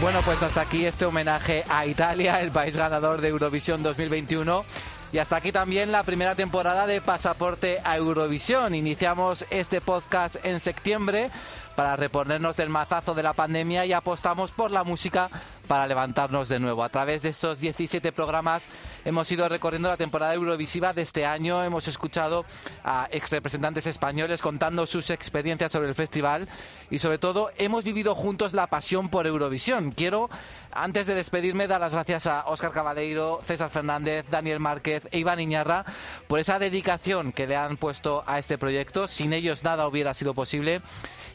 Bueno, pues hasta aquí este homenaje a Italia, el país ganador de Eurovisión 2021. Y hasta aquí también la primera temporada de Pasaporte a Eurovisión. Iniciamos este podcast en septiembre para reponernos del mazazo de la pandemia y apostamos por la música para levantarnos de nuevo. A través de estos 17 programas hemos ido recorriendo la temporada Eurovisiva de este año. Hemos escuchado a ex representantes españoles contando sus experiencias sobre el festival y sobre todo hemos vivido juntos la pasión por Eurovisión. Quiero, antes de despedirme, dar las gracias a Óscar Cabaleiro, César Fernández, Daniel Márquez e Iván Iñarra por esa dedicación que le han puesto a este proyecto. Sin ellos nada hubiera sido posible.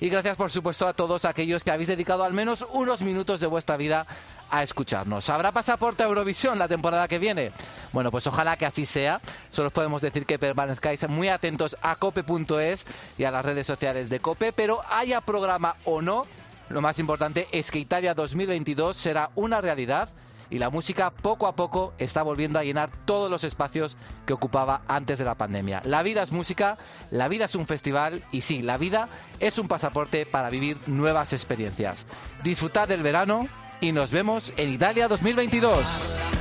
Y gracias, por supuesto, a todos aquellos que habéis dedicado al menos unos minutos de vuestra vida a escucharnos. ¿Habrá pasaporte a Eurovisión la temporada que viene? Bueno, pues ojalá que así sea. Solo os podemos decir que permanezcáis muy atentos a cope.es y a las redes sociales de Cope, pero haya programa o no, lo más importante es que Italia 2022 será una realidad y la música poco a poco está volviendo a llenar todos los espacios que ocupaba antes de la pandemia. La vida es música, la vida es un festival y sí, la vida es un pasaporte para vivir nuevas experiencias. Disfrutad del verano y nos vemos en Italia 2022.